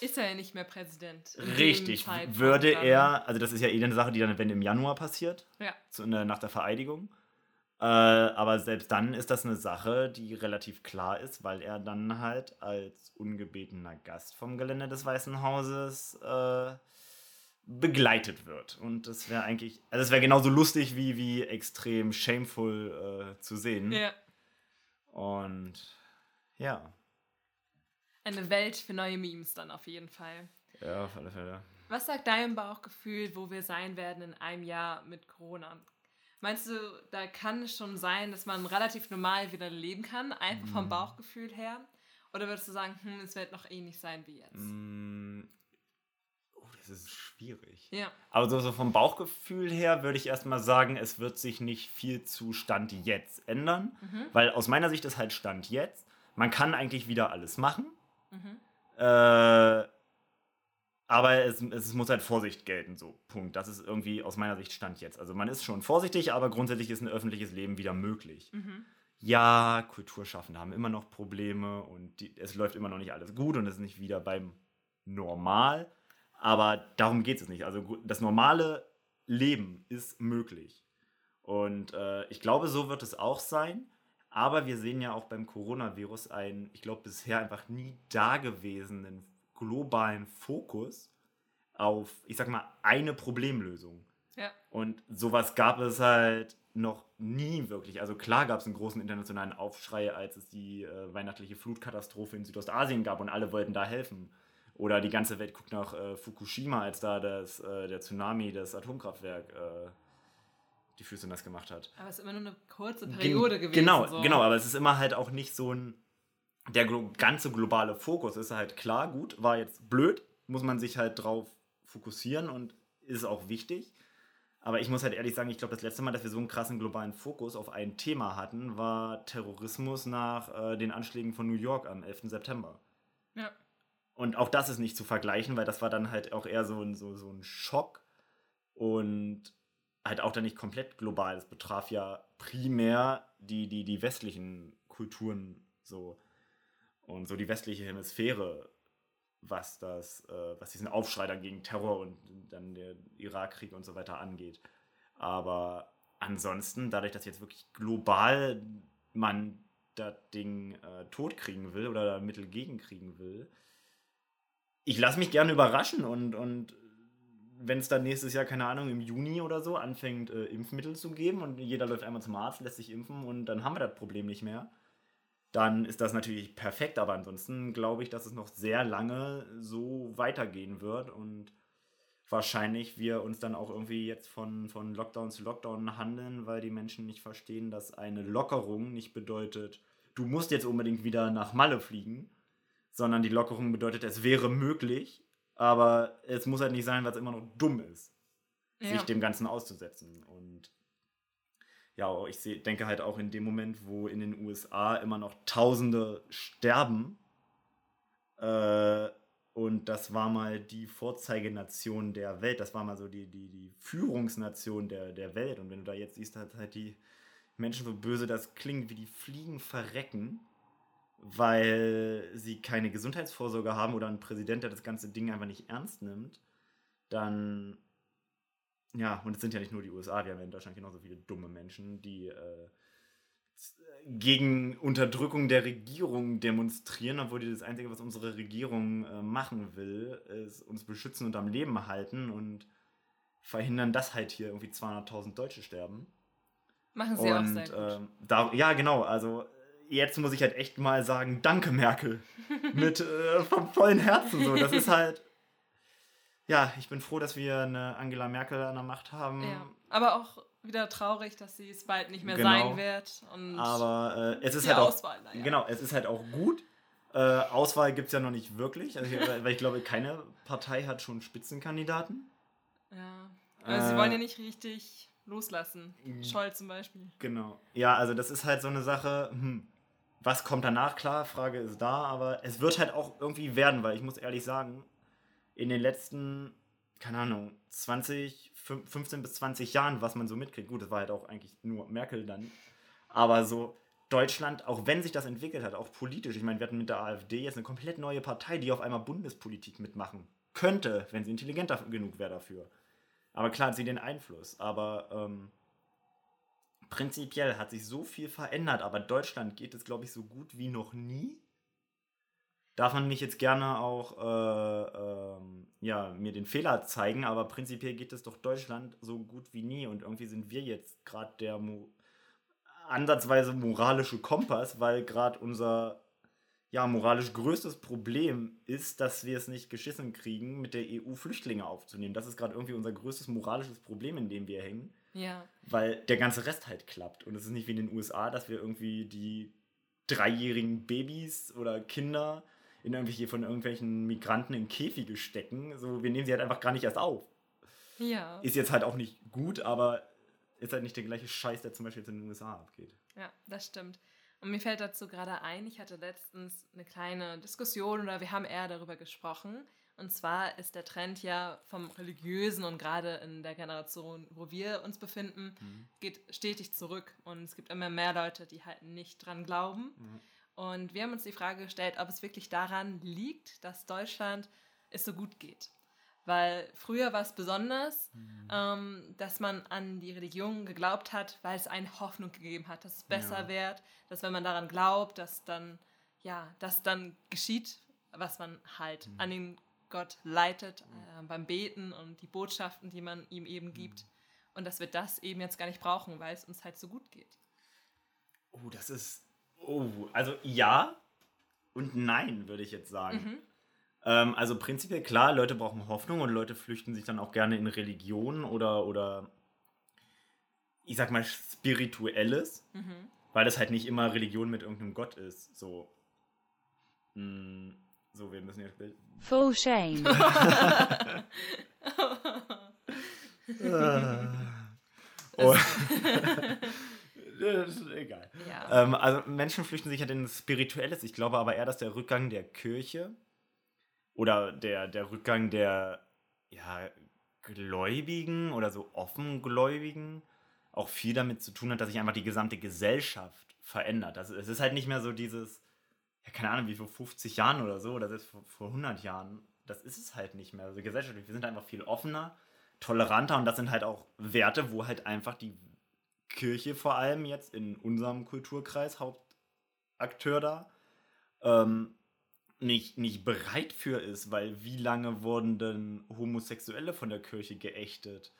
Ist er ja nicht mehr Präsident. richtig, würde er, also das ist ja eh eine Sache, die dann wenn im Januar passiert, Ja. zu, ne, nach der Vereidigung. Äh, aber selbst dann ist das eine Sache, die relativ klar ist, weil er dann halt als ungebetener Gast vom Gelände des Weißen Hauses äh, begleitet wird. Und das wäre eigentlich, also es wäre genauso lustig wie, wie extrem shameful äh, zu sehen. ja. Und ja, Eine Welt für neue Memes dann auf jeden Fall. ja, auf alle Fälle. Was sagt dein Bauchgefühl, wo wir sein werden in einem Jahr mit Corona? Meinst du, da kann es schon sein, dass man relativ normal wieder leben kann, einfach Mhm. vom Bauchgefühl her? Oder würdest du sagen, hm, es wird noch ähnlich sein wie jetzt? Das ist schwierig. Ja, Aber so, so vom Bauchgefühl her würde ich erstmal sagen, es wird sich nicht viel zu Stand jetzt ändern. Weil aus meiner Sicht ist halt Stand jetzt, man kann eigentlich wieder alles machen. Äh, aber es, es muss halt Vorsicht gelten, so. Punkt. Das ist irgendwie aus meiner Sicht Stand jetzt. Also man ist schon vorsichtig, aber grundsätzlich ist ein öffentliches Leben wieder möglich. Ja, Kulturschaffende haben immer noch Probleme und die, es läuft immer noch nicht alles gut und es ist nicht wieder beim Normal. Aber darum geht es nicht. Also das normale Leben ist möglich. Und äh, ich glaube, so wird es auch sein. Aber wir sehen ja auch beim Coronavirus einen, ich glaube, bisher einfach nie dagewesenen globalen Fokus auf, ich sag mal, eine Problemlösung. ja. Und sowas gab es halt noch nie wirklich. Also klar gab es einen großen internationalen Aufschrei, als es die äh, weihnachtliche Flutkatastrophe in Südostasien gab und alle wollten da helfen. Oder die ganze Welt guckt nach äh, Fukushima, als da das, äh, der Tsunami das Atomkraftwerk äh, die Füße nass gemacht hat. Aber es ist immer nur eine kurze Gen- Periode gewesen. Genau, so. genau, aber es ist immer halt auch nicht so ein. Der glo ganze globale Fokus ist halt klar, gut, war jetzt blöd, muss man sich halt drauf fokussieren und ist auch wichtig. Aber ich muss halt ehrlich sagen, ich glaube, das letzte Mal, dass wir so einen krassen globalen Fokus auf ein Thema hatten, war Terrorismus nach äh, den Anschlägen von New York am 11. September. Ja. Und auch das ist nicht zu vergleichen, weil das war dann halt auch eher so ein, so, so ein Schock und halt auch dann nicht komplett global. Es betraf ja primär die, die, die westlichen Kulturen so und so die westliche Hemisphäre, was das, äh, was diesen Aufschrei dann gegen Terror und dann der Irakkrieg und so weiter angeht. Aber ansonsten, dadurch, dass jetzt wirklich global man das Ding äh, totkriegen will oder da Mittel gegenkriegen will, ich lasse mich gerne überraschen und, und wenn es dann nächstes Jahr, keine Ahnung, im Juni oder so anfängt, äh, Impfmittel zu geben und jeder läuft einmal zum Arzt, lässt sich impfen und dann haben wir das Problem nicht mehr, dann ist das natürlich perfekt. Aber ansonsten glaube ich, dass es noch sehr lange so weitergehen wird und wahrscheinlich wir uns dann auch irgendwie jetzt von, von Lockdown zu Lockdown handeln, weil die Menschen nicht verstehen, dass eine Lockerung nicht bedeutet, du musst jetzt unbedingt wieder nach Malle fliegen, sondern die Lockerung bedeutet, es wäre möglich, aber es muss halt nicht sein, weil es immer noch dumm ist, Ja. sich dem Ganzen auszusetzen. Und ja, ich seh, denke halt auch in dem Moment, wo in den USA immer noch Tausende sterben, äh, und das war mal die Vorzeigenation der Welt, das war mal so die, die, die Führungsnation der, der Welt. Und wenn du da jetzt siehst, dass halt die Menschen so böse das klingt, wie die Fliegen verrecken, weil sie keine Gesundheitsvorsorge haben oder einen Präsident, der das ganze Ding einfach nicht ernst nimmt, dann ja, und es sind ja nicht nur die USA, wir haben ja in Deutschland genauso viele dumme Menschen, die äh, gegen Unterdrückung der Regierung demonstrieren, obwohl die das Einzige, was unsere Regierung äh, machen will, ist uns beschützen und am Leben halten und verhindern, dass halt hier irgendwie 200.000 Deutsche sterben. Machen sie auch Und sehr gut. ähm, da, ja, genau, also jetzt muss ich halt echt mal sagen, danke Merkel. Mit äh, vom vollen Herzen so. Das ist halt. Ja, ich bin froh, dass wir eine Angela Merkel an der Macht haben. ja. Aber auch wieder traurig, dass sie es bald nicht mehr Genau. sein wird. Und Aber äh, es ist halt auch. Auswahl, naja. Genau, es ist halt auch gut. Äh, Auswahl gibt es ja noch nicht wirklich. Also, weil ich glaube, keine Partei hat schon Spitzenkandidaten. Ja. Aber sie Äh, wollen ja nicht richtig loslassen. Mhm. Scholz zum Beispiel. Genau. Ja, also das ist halt so eine Sache, hm, was kommt danach? Klar, Frage ist da, aber es wird halt auch irgendwie werden, weil ich muss ehrlich sagen, in den letzten, keine Ahnung, 20, fün- 15 bis 20 Jahren, was man so mitkriegt, gut, das war halt auch eigentlich nur Merkel dann, aber so Deutschland, auch wenn sich das entwickelt hat, auch politisch, ich meine, wir hatten mit der AfD jetzt eine komplett neue Partei, die auf einmal Bundespolitik mitmachen könnte, wenn sie intelligenter genug wäre dafür. Aber klar hat sie den Einfluss, aber ähm, prinzipiell hat sich so viel verändert, aber Deutschland geht es, glaube ich, so gut wie noch nie. Darf man mich jetzt gerne auch äh, ähm, ja, mir den Fehler zeigen, aber prinzipiell geht es doch Deutschland so gut wie nie und irgendwie sind wir jetzt gerade der mo ansatzweise moralische Kompass, weil gerade unser ja, moralisch größtes Problem ist, dass wir es nicht geschissen kriegen, mit der EU Flüchtlinge aufzunehmen. Das ist gerade irgendwie unser größtes moralisches Problem, in dem wir hängen Ja. weil der ganze Rest halt klappt. Und es ist nicht wie in den USA, dass wir irgendwie die dreijährigen Babys oder Kinder in irgendwelche, von irgendwelchen Migranten in Käfige stecken. So, wir nehmen sie halt einfach gar nicht erst auf. Ja. Ist jetzt halt auch nicht gut, aber ist halt nicht der gleiche Scheiß, der zum Beispiel jetzt in den USA abgeht. Ja, das stimmt. Und mir fällt dazu gerade ein, ich hatte letztens eine kleine Diskussion oder wir haben eher darüber gesprochen. Und zwar ist der Trend ja vom Religiösen und gerade in der Generation, wo wir uns befinden, geht stetig zurück. Und es gibt immer mehr Leute, die halt nicht dran glauben. Und wir haben uns die Frage gestellt, ob es wirklich daran liegt, dass Deutschland es so gut geht. Weil früher war es besonders, ähm, dass man an die Religion geglaubt hat, weil es eine Hoffnung gegeben hat, dass es besser Ja. wird, dass wenn man daran glaubt, dass dann, ja, dass dann geschieht, was man halt an den Gott leitet äh, beim Beten und die Botschaften, die man ihm eben gibt. Und dass wir das eben jetzt gar nicht brauchen, weil es uns halt so gut geht. Oh, das ist. Oh, also ja und nein, würde ich jetzt sagen. Mhm. Ähm, also prinzipiell klar, Leute brauchen Hoffnung und Leute flüchten sich dann auch gerne in Religion oder, oder ich sag mal Spirituelles, Mhm. weil das halt nicht immer Religion mit irgendeinem Gott ist. So. Mm, so, wir müssen jetzt. Full shame. Oh. das ist egal. ja. Ähm, also Menschen flüchten sich halt in Spirituelles. Ich glaube aber eher, dass der Rückgang der Kirche oder der, der Rückgang der ja, Gläubigen oder so Offengläubigen auch viel damit zu tun hat, dass sich einfach die gesamte Gesellschaft verändert. Also es ist halt nicht mehr so dieses, ja, keine Ahnung, wie vor 50 Jahren oder so, oder selbst vor, vor 100 Jahren. Das ist es halt nicht mehr. Also gesellschaftlich, wir sind einfach viel offener, toleranter und das sind halt auch Werte, wo halt einfach die Kirche vor allem jetzt in unserem Kulturkreis Hauptakteur da ähm, nicht, nicht bereit für ist, weil wie lange wurden denn Homosexuelle von der Kirche geächtet?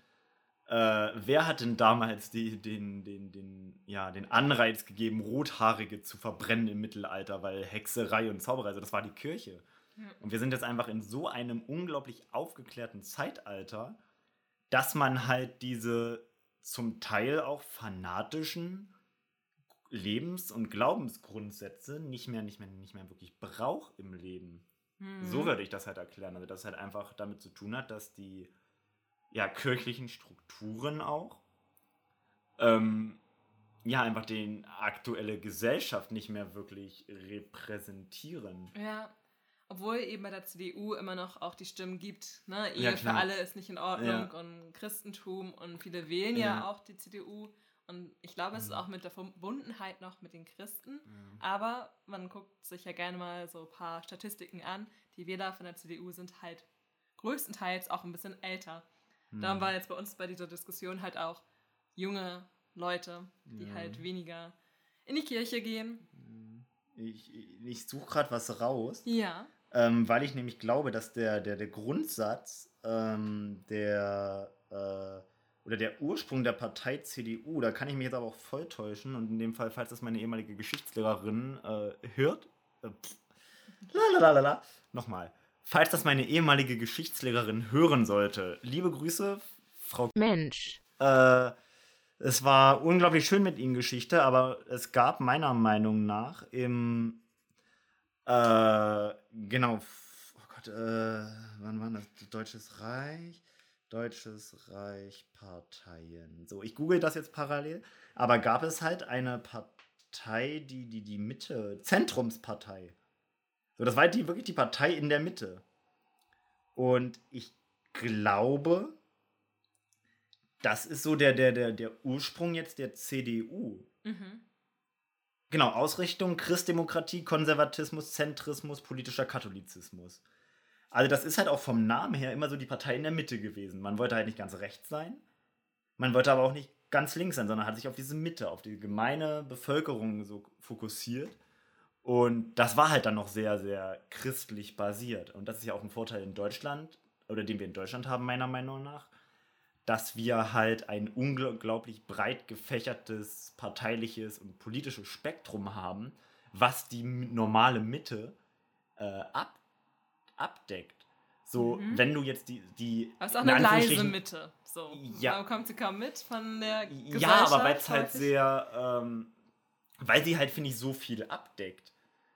Äh, wer hat denn damals die, den, den, den, ja, den Anreiz gegeben, Rothaarige zu verbrennen im Mittelalter, weil Hexerei und Zauberei, also das war die Kirche. Und wir sind jetzt einfach in so einem unglaublich aufgeklärten Zeitalter, dass man halt diese zum Teil auch fanatischen Lebens- und Glaubensgrundsätze nicht mehr, nicht mehr, nicht mehr wirklich braucht im Leben. Mhm. So würde ich das halt erklären. Also, dass halt einfach damit zu tun hat, dass die ja, kirchlichen Strukturen auch ähm, ja, einfach die aktuelle Gesellschaft nicht mehr wirklich repräsentieren. Ja. Obwohl eben bei der CDU immer noch auch die Stimmen gibt, ne? Ehe Ja, für alle ist nicht in Ordnung Ja. und Christentum und viele wählen ja, Ja. auch die CDU. Und ich glaube, es ist Mhm. auch mit der Verbundenheit noch mit den Christen. Aber man guckt sich ja gerne mal so ein paar Statistiken an. Die Wähler von der CDU sind halt größtenteils auch ein bisschen älter. Mhm. Darum war jetzt bei uns bei dieser Diskussion halt auch junge Leute, die Ja. halt weniger in die Kirche gehen. Ich, ich, ich suche gerade was raus, Ja. ähm, weil ich nämlich glaube, dass der, der, der Grundsatz ähm, der äh, oder der Ursprung der Partei CDU, da kann ich mich jetzt aber auch voll täuschen und in dem Fall, falls das meine ehemalige Geschichtslehrerin äh, hört, äh, lalalala, nochmal, falls das meine ehemalige Geschichtslehrerin hören sollte, liebe Grüße, Frau Mensch, Äh, es war unglaublich schön mit ihnen Geschichte, aber es gab meiner Meinung nach im äh, genau, oh Gott, äh, wann war das? Deutsches Reich? Deutsches Reich Parteien. So, ich google das jetzt parallel, aber gab es halt eine Partei, die die, die Mitte, Zentrumspartei. So, das war die, wirklich die Partei in der Mitte. Und ich glaube, das ist so der, der, der, der Ursprung jetzt der CDU. Mhm. Genau, Ausrichtung Christdemokratie, Konservatismus, Zentrismus, politischer Katholizismus. Also das ist halt auch vom Namen her immer so die Partei in der Mitte gewesen. Man wollte halt nicht ganz rechts sein, man wollte aber auch nicht ganz links sein, sondern hat sich auf diese Mitte, auf die gemeine Bevölkerung so fokussiert. Und das war halt dann noch sehr, sehr christlich basiert. Und das ist ja auch ein Vorteil in Deutschland, oder den wir in Deutschland haben, meiner Meinung nach, dass wir halt ein unglaublich breit gefächertes parteiliches und politisches Spektrum haben, was die normale Mitte äh, ab, abdeckt. So, Mhm. wenn du jetzt die, die Aber ist auch in eine leise Mitte. So. Ja. Man kommt sie kaum mit von der ja, Gesellschaft. aber weil es halt sehr, ähm, weil sie halt, finde ich, so viel abdeckt.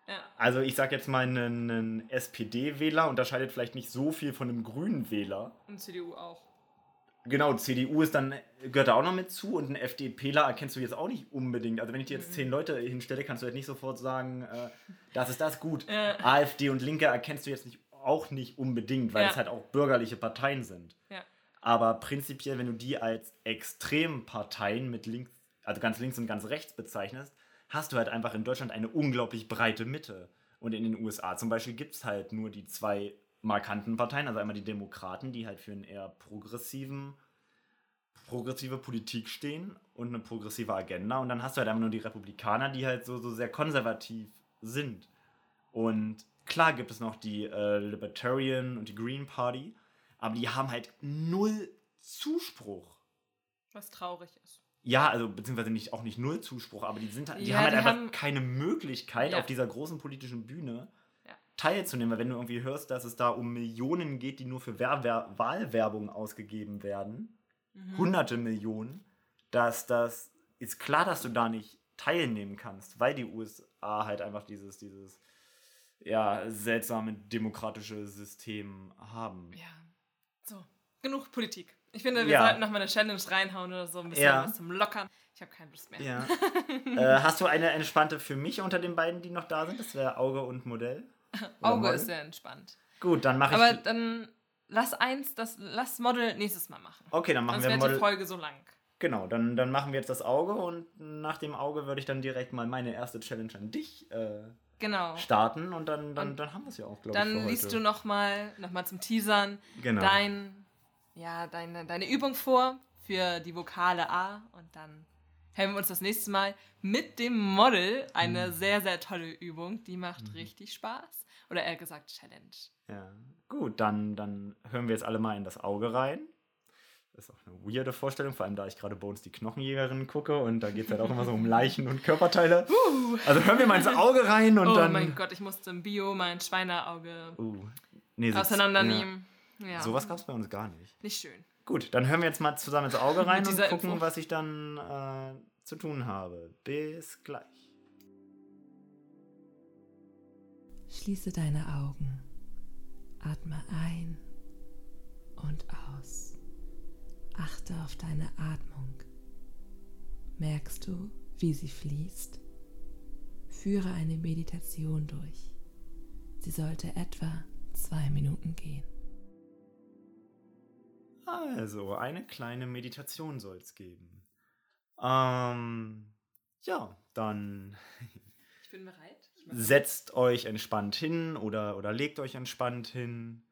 Ja. Also ich sag jetzt mal, ein, ein SPD-Wähler unterscheidet vielleicht nicht so viel von einem grünen Wähler. Und CDU auch. Genau, CDU ist dann, gehört da auch noch mit zu und einen FDPler erkennst du jetzt auch nicht unbedingt. Also wenn ich dir jetzt Mhm. zehn Leute hinstelle, kannst du halt nicht sofort sagen, äh, das ist das gut. Ja. AfD und Linke erkennst du jetzt nicht, auch nicht unbedingt, weil Ja. es halt auch bürgerliche Parteien sind. Ja. Aber prinzipiell, wenn du die als Extremparteien mit links, also ganz links und ganz rechts bezeichnest, hast du halt einfach in Deutschland eine unglaublich breite Mitte. Und in den USA zum Beispiel gibt es halt nur die zwei markanten Parteien, also einmal die Demokraten, die halt für einen eher progressiven, progressive Politik stehen und eine progressive Agenda. Und dann hast du halt einfach nur die Republikaner, die halt so, so sehr konservativ sind. Und klar gibt es noch die äh, Libertarian und die Green Party, aber die haben halt null Zuspruch. Was traurig ist. Ja, also beziehungsweise nicht, auch nicht null Zuspruch, aber die, sind, die Ja, haben halt die einfach haben- keine Möglichkeit, Ja. auf dieser großen politischen Bühne Ja. teilzunehmen. Weil wenn du irgendwie hörst, dass es da um Millionen geht, die nur für Wer Wer Wahlwerbung ausgegeben werden, Mhm. hunderte Millionen, dass das ist klar, dass du da nicht teilnehmen kannst, weil die USA halt einfach dieses, dieses ja, seltsame demokratische System haben. Ja. So. Genug Politik. Ich finde, wir Ja. sollten noch mal eine Challenge reinhauen oder so ein bisschen Ja. was zum Lockern. Ich habe keine Lust mehr. Ja. äh, hast du eine entspannte für mich unter den beiden, die noch da sind? Das wäre Auge und Modell. Auge Model? ist sehr entspannt. Gut, dann mache ich. Aber dann lass eins, das lass Model nächstes Mal machen. okay, dann machen Sonst wir wird die Model. Folge so lang. Genau, dann, dann machen wir jetzt das Auge und nach dem Auge würde ich dann direkt mal meine erste Challenge an dich äh, Genau. starten und dann, dann, Und dann haben wir es ja auch, glaube ich. Dann liest du nochmal noch mal zum Teasern genau. dein, ja, deine, deine Übung vor für die Vokale A und dann hören wir uns das nächste Mal mit dem Model. Eine Mhm. sehr, sehr tolle Übung. Die macht richtig Spaß. Oder eher gesagt Challenge. Ja. Gut, dann, dann hören wir jetzt alle mal in das Auge rein. Das ist auch eine weirde Vorstellung, vor allem da ich gerade Bones die Knochenjägerin gucke und da geht es halt auch immer so um Leichen und Körperteile. Also hören wir mal ins Auge rein und oh dann. mein Gott, ich musste im Bio mein Schweineauge Uh, nee, auseinandernehmen. Ja. Ja. Sowas gab es bei uns gar nicht. Nicht schön. Gut, dann hören wir jetzt mal zusammen ins Auge rein und gucken, Info. was ich dann äh, zu tun habe. Bis gleich. Schließe deine Augen. Atme ein und aus. Achte auf deine Atmung. Merkst du, wie sie fließt? Führe eine Meditation durch. Sie sollte etwa zwei Minuten gehen. Also, eine kleine Meditation soll es geben. Ähm, ja, dann Ich bin bereit. Ich setzt euch entspannt hin oder, oder legt euch entspannt hin.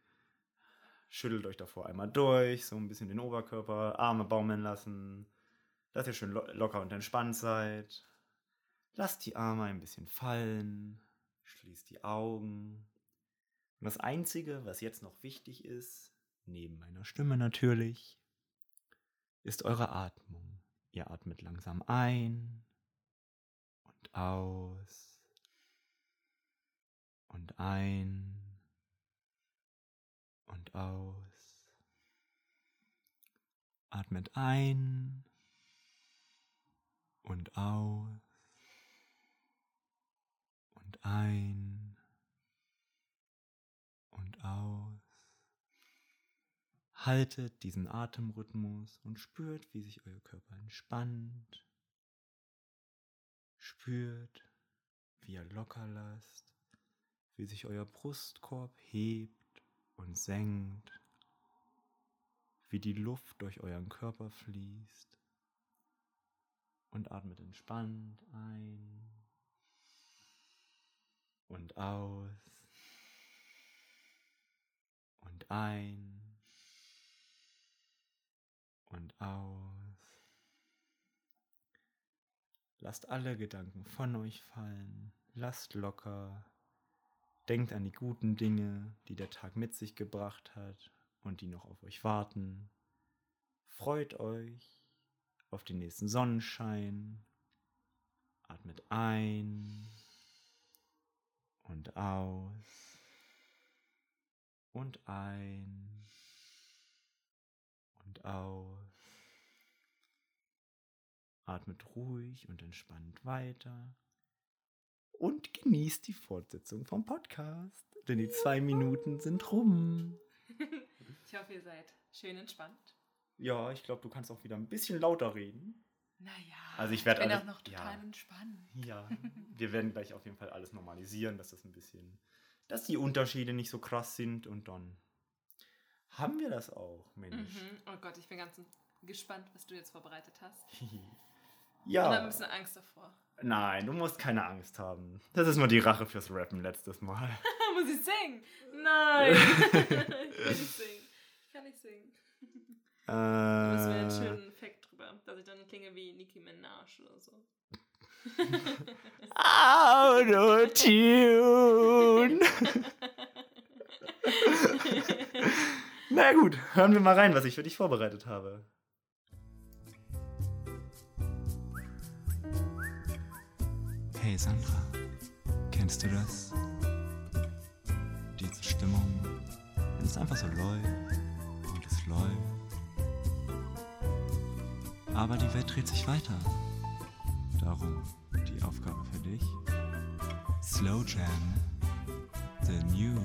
Schüttelt euch davor einmal durch, so ein bisschen den Oberkörper, Arme baumeln lassen, dass ihr schön lo locker und entspannt seid. Lasst die Arme ein bisschen fallen, schließt die Augen. Und das Einzige, was jetzt noch wichtig ist, neben meiner Stimme natürlich, ist eure Atmung. Ihr atmet langsam ein und aus und ein und aus. Atmet ein und aus und ein und aus. Haltet diesen Atemrhythmus und spürt, wie sich euer Körper entspannt. Spürt, wie ihr locker lasst, wie sich euer Brustkorb hebt und senkt, wie die Luft durch euren Körper fließt und atmet entspannt ein und aus und ein und aus. Lasst alle Gedanken von euch fallen, lasst locker, denkt an die guten Dinge, die der Tag mit sich gebracht hat und die noch auf euch warten. Freut euch auf den nächsten Sonnenschein, atmet ein und aus und ein und aus. Atmet ruhig und entspannt weiter und genießt die Fortsetzung vom Podcast, denn die zwei Minuten sind rum. Ich hoffe, ihr seid schön entspannt. Ja, ich glaube, du kannst auch wieder ein bisschen lauter reden. Naja, Also ich werd bin alles- auch noch total ja. entspannt. Ja, wir werden gleich auf jeden Fall alles normalisieren, dass das ein bisschen, dass die Unterschiede nicht so krass sind und dann haben wir das auch, Mensch. Mhm. Oh Gott, ich bin ganz gespannt, was du jetzt vorbereitet hast. Ja. Und habe ein bisschen Angst davor. Nein, du musst keine Angst haben. Das ist nur die Rache fürs Rappen letztes Mal. Muss ich singen? Nein! ich kann nicht singen. Ich kann nicht singen. Da müssen wir einen Äh, schönen Fact drüber, dass ich dann klinge wie Nicki Minaj oder so. Autotune. Na gut, hören wir mal rein, was ich für dich vorbereitet habe. Hey Sandra, kennst du das? Diese Stimmung, wenn es einfach so läuft und es läuft. Aber die Welt dreht sich weiter. Darum die Aufgabe für dich. Slow Jam, the News.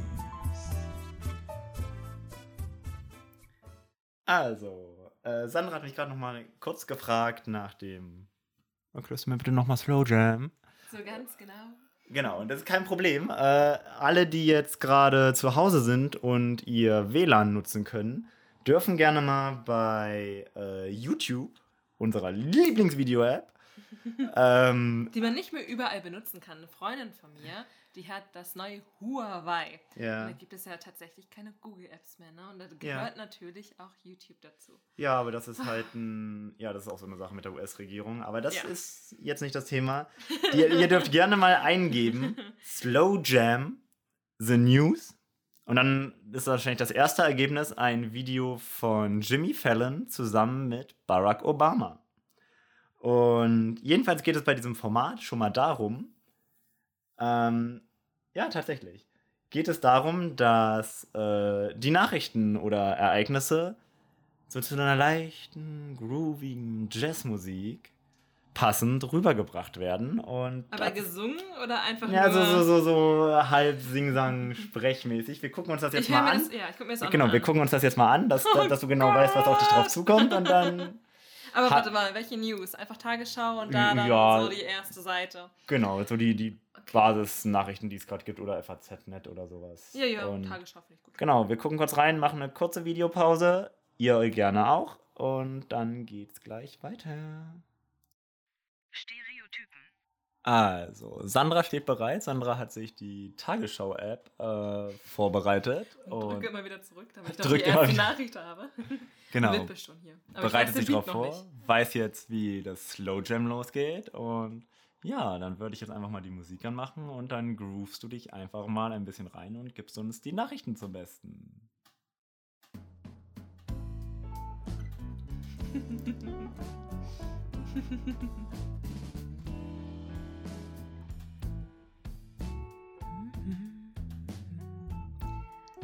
Also, äh, Sandra hat mich gerade noch mal kurz gefragt nach dem. Erklärst du mir bitte noch mal Slow Jam? So ganz genau. Genau, und das ist kein Problem. Äh, alle, die jetzt gerade zu Hause sind und ihr WLAN nutzen können, dürfen gerne mal bei äh, YouTube, unserer Lieblingsvideo-App, ähm, Die man nicht mehr überall benutzen kann. Eine Freundin von mir, die hat das neue Huawei. Ja. Und da gibt es ja tatsächlich keine Google-Apps mehr, ne? Und da gehört natürlich auch YouTube dazu. Ja, aber das ist halt ein, ja, das ist auch so eine Sache mit der US-Regierung. Aber das Ja. ist jetzt nicht das Thema. ihr, ihr dürft gerne mal eingeben, Slow Jam, The News. Und dann ist wahrscheinlich das erste Ergebnis ein Video von Jimmy Fallon zusammen mit Barack Obama. Und jedenfalls geht es bei diesem Format schon mal darum, ähm, ja, tatsächlich, geht es darum, dass äh, die Nachrichten oder Ereignisse so zu einer leichten, groovigen Jazzmusik passend rübergebracht werden. Und Aber gesungen oder einfach ja, nur... so, so, so, so halb Singsang, sprechmäßig. Wir gucken uns das jetzt mal an. das, ja, ich guck mir das Genau, mal wir an. gucken uns das jetzt mal an, dass, Oh dass du genau weißt, was auf dich drauf zukommt. Und dann, Aber warte mal, welche News? Einfach Tagesschau und da dann Ja. so die erste Seite. genau, so die, die Basisnachrichten, die es gerade gibt, oder FAZ-Net oder sowas. Ja, ja, Und Tagesschau finde ich gut. Genau, wir gucken kurz rein, machen eine kurze Videopause. Ihr euch gerne auch. Und dann geht's gleich weiter. Stereotypen. Also, Sandra steht bereit. Sandra hat sich die Tagesschau-App äh, vorbereitet. Und Und drücke immer wieder zurück, damit ich Drück doch die immer erste wieder- Nachricht habe. genau, Wippe schon hier. Aber ich bereitet weiß sich darauf noch vor, nicht. weiß jetzt, wie das Slow Jam losgeht. Und ja, dann würde ich jetzt einfach mal die Musik anmachen und dann groovst du dich einfach mal ein bisschen rein und gibst uns die Nachrichten zum Besten.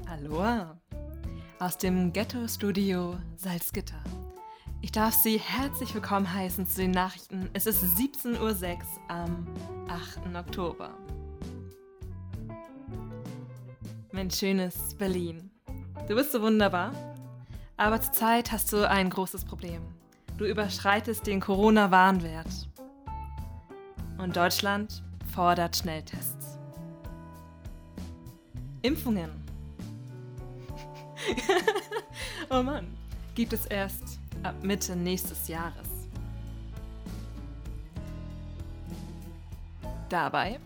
Aloha aus dem Ghetto-Studio Salzgitter. Ich darf Sie herzlich willkommen heißen zu den Nachrichten. Es ist 17.06 Uhr am 8. Oktober. Mein schönes Berlin. Du bist so wunderbar, aber zurzeit hast du ein großes Problem. Du überschreitest den Corona-Warnwert. Und Deutschland fordert Schnelltests. Impfungen oh Mann. Gibt es erst ab Mitte nächstes Jahres. Dabei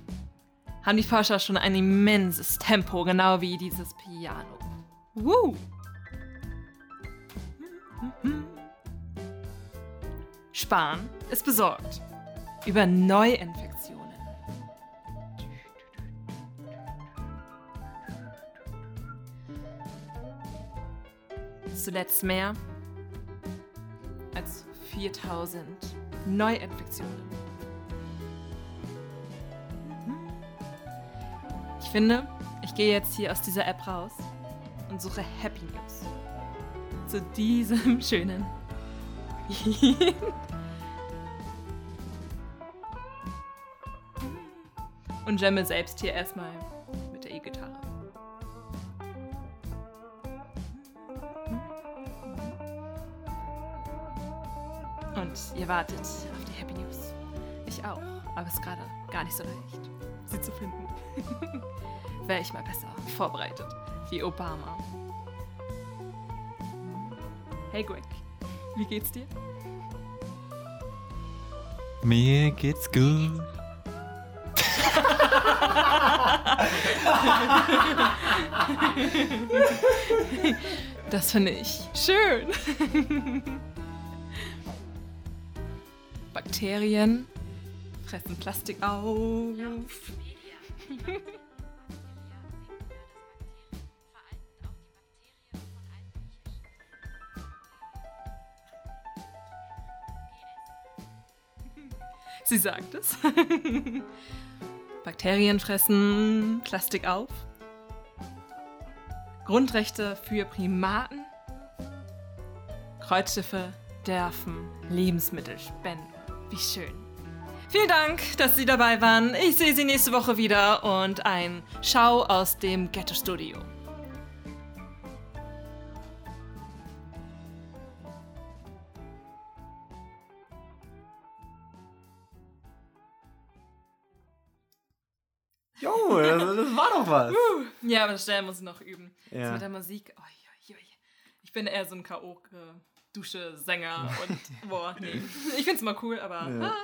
haben die Forscher schon ein immenses Tempo, genau wie dieses Piano. Woo! Spahn ist besorgt über Neuinfektionen. Zuletzt mehr 4000 Neuinfektionen. Ich finde, ich gehe jetzt hier aus dieser App raus und suche Happy News. Zu diesem schönen. und jamme selbst hier erstmal ihr wartet auf die Happy News. Ich auch, aber es ist gerade gar nicht so leicht, sie zu finden. Wäre ich mal besser vorbereitet, wie Obama. Hey Greg, wie geht's dir? Mir geht's gut. Das finde ich schön. Bakterien fressen Plastik auf. Sie sagt es. Bakterien fressen Plastik auf. Grundrechte für Primaten. Kreuzschiffe dürfen Lebensmittel spenden. Wie schön. Vielen Dank, dass Sie dabei waren. Ich sehe Sie nächste Woche wieder und ein Schau aus dem Ghetto Studio. Jo, das, das war doch was. Ja, aber das Stellen muss ich noch üben. Ja. Das mit der Musik. Ich bin eher so ein Karaoke, Dusche, Sänger und boah, nee. Ich find's mal cool, aber Ja. ah,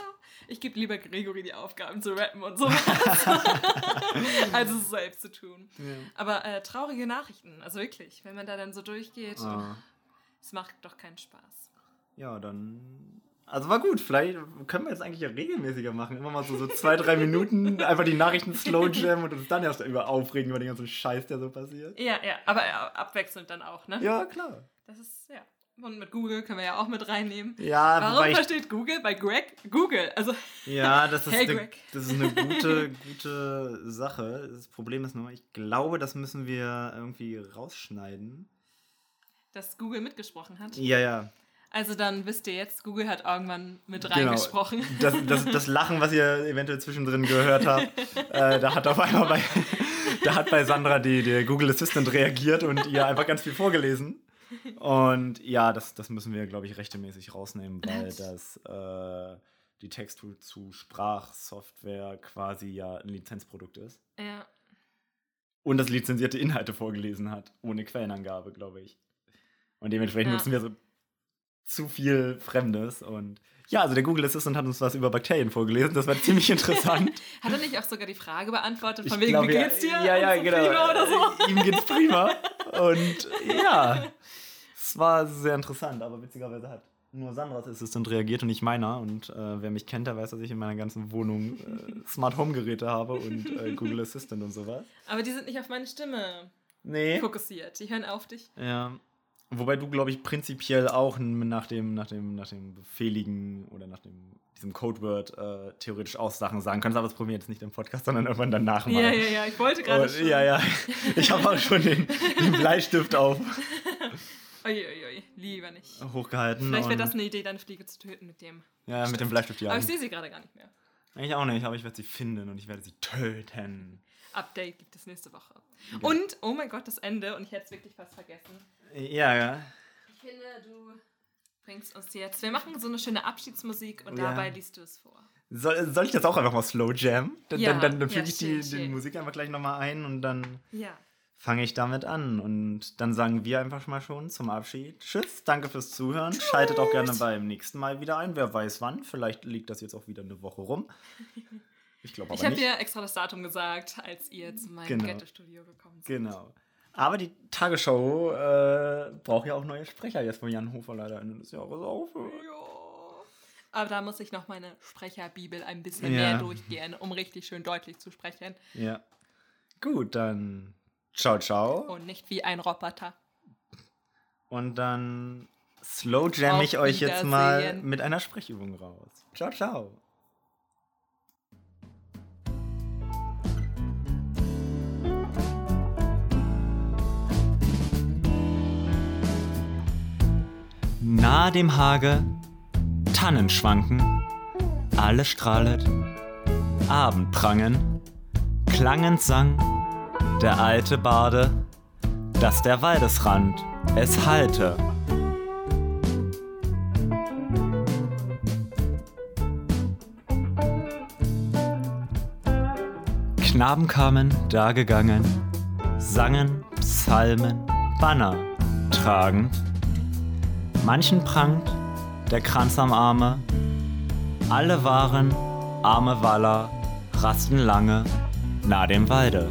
ich gebe lieber Gregory die Aufgaben zu rappen und sowas, als es selbst zu tun. Aber äh, traurige Nachrichten, also wirklich, wenn man da dann so durchgeht, Ah. es macht doch keinen Spaß. Ja, dann. Also war gut, vielleicht können wir jetzt eigentlich ja regelmäßiger machen. Immer mal so, so zwei, drei Minuten einfach die Nachrichten slow jam und uns dann erst über aufregen über den ganzen Scheiß, der so passiert. Ja, ja, aber äh, abwechselnd dann auch, ne? Ja, klar. Das ist, ja. Und mit Google können wir ja auch mit reinnehmen. Ja, Warum versteht Google bei Greg Google? Also, ja das, ist Hey, eine, das ist eine gute, gute Sache. Das Problem ist nur, ich glaube, das müssen wir irgendwie rausschneiden. dass Google mitgesprochen hat. Ja, ja. Also dann wisst ihr jetzt, Google hat irgendwann mit Genau. reingesprochen. Das, das, das Lachen, was ihr eventuell zwischendrin gehört habt, äh, da hat auf einmal bei, da hat bei Sandra die, der Google Assistant reagiert und ihr einfach ganz viel vorgelesen. Und ja, das, das müssen wir, glaube ich, rechtmäßig rausnehmen, weil das äh, die Text-to-Sprachsoftware quasi ja ein Lizenzprodukt ist. Ja. Und das lizenzierte Inhalte vorgelesen hat, ohne Quellenangabe, glaube ich. Und dementsprechend Ja. nutzen wir so zu viel Fremdes. Und ja, also der Google Assistant hat uns was über Bakterien vorgelesen. Das war ziemlich interessant. Hat er nicht auch sogar die Frage beantwortet, Ich von wegen, glaub, wie geht's dir? Ja, ja, genau. Prima oder so? Ihm geht's prima. Und ja, es war sehr interessant. Aber witzigerweise hat nur Sandras Assistant reagiert und nicht meiner. Und äh, wer mich kennt, der weiß, dass ich in meiner ganzen Wohnung äh, Smart Home Geräte habe und äh, Google Assistant und sowas. Aber die sind nicht auf meine Stimme Nee. fokussiert. Die hören auf dich. Ja. Wobei du, glaube ich, prinzipiell auch nach dem, nach dem, nach dem befehligen oder nach dem, diesem Codeword äh, theoretisch auch Sachen sagen kannst, aber das probieren wir jetzt nicht im Podcast, sondern irgendwann danach mal. Ja, ja, ja. Ich wollte gerade schon. ja, ja. Ich habe auch schon den, den Bleistift auf Uiuiui, lieber nicht. hochgehalten. Vielleicht wäre das eine Idee, deine Fliege zu töten mit dem. Ja, mit dem Bleistift ja. Aber ich sehe sie gerade gar nicht mehr. Ich auch nicht, aber ich werde sie finden und ich werde sie töten. Update gibt es nächste Woche. Und, oh mein Gott, das Ende. Und ich hätte es wirklich fast vergessen. Ja, ja. Ich finde, du bringst uns jetzt. Wir machen so eine schöne Abschiedsmusik und Oh ja. dabei liest du es vor. Soll, soll ich das auch einfach mal slow jam? Dann, Ja, dann, dann, dann ja, füge ich die, schön, schön. Musik einfach gleich nochmal ein und dann Ja. Fange ich damit an. Und dann sagen wir einfach mal schon zum Abschied. Tschüss, danke fürs Zuhören. Schaltet auch gerne beim nächsten Mal wieder ein. Wer weiß wann. Vielleicht liegt das jetzt auch wieder eine Woche rum. Ich glaube Ich aber habe nicht. dir extra das Datum gesagt, als ihr zu meinem Genau. Ghetto-Studio gekommen seid. Genau. Aber die Tagesschau äh, braucht ja auch neue Sprecher jetzt, wo Jan Hofer leider Ende des Jahres aufhört. Ja. Aber da muss ich noch meine Sprecherbibel ein bisschen Ja. mehr durchgehen, um richtig schön deutlich zu sprechen Ja. Gut, dann ciao, ciao. und nicht wie ein Roboter. Und dann slow jam ich euch jetzt mal mit einer Sprechübung raus. Ciao, ciao. Nahe dem Hage, Tannen schwanken, alles strahlet, Abend prangen, klangend sang der alte Bade, dass der Waldesrand es halte. Knaben kamen, da gegangen, sangen Psalmen, Banner tragend. Manchen prangt der Kranz am Arme, alle waren arme Waller, rasten lange nah dem Walde.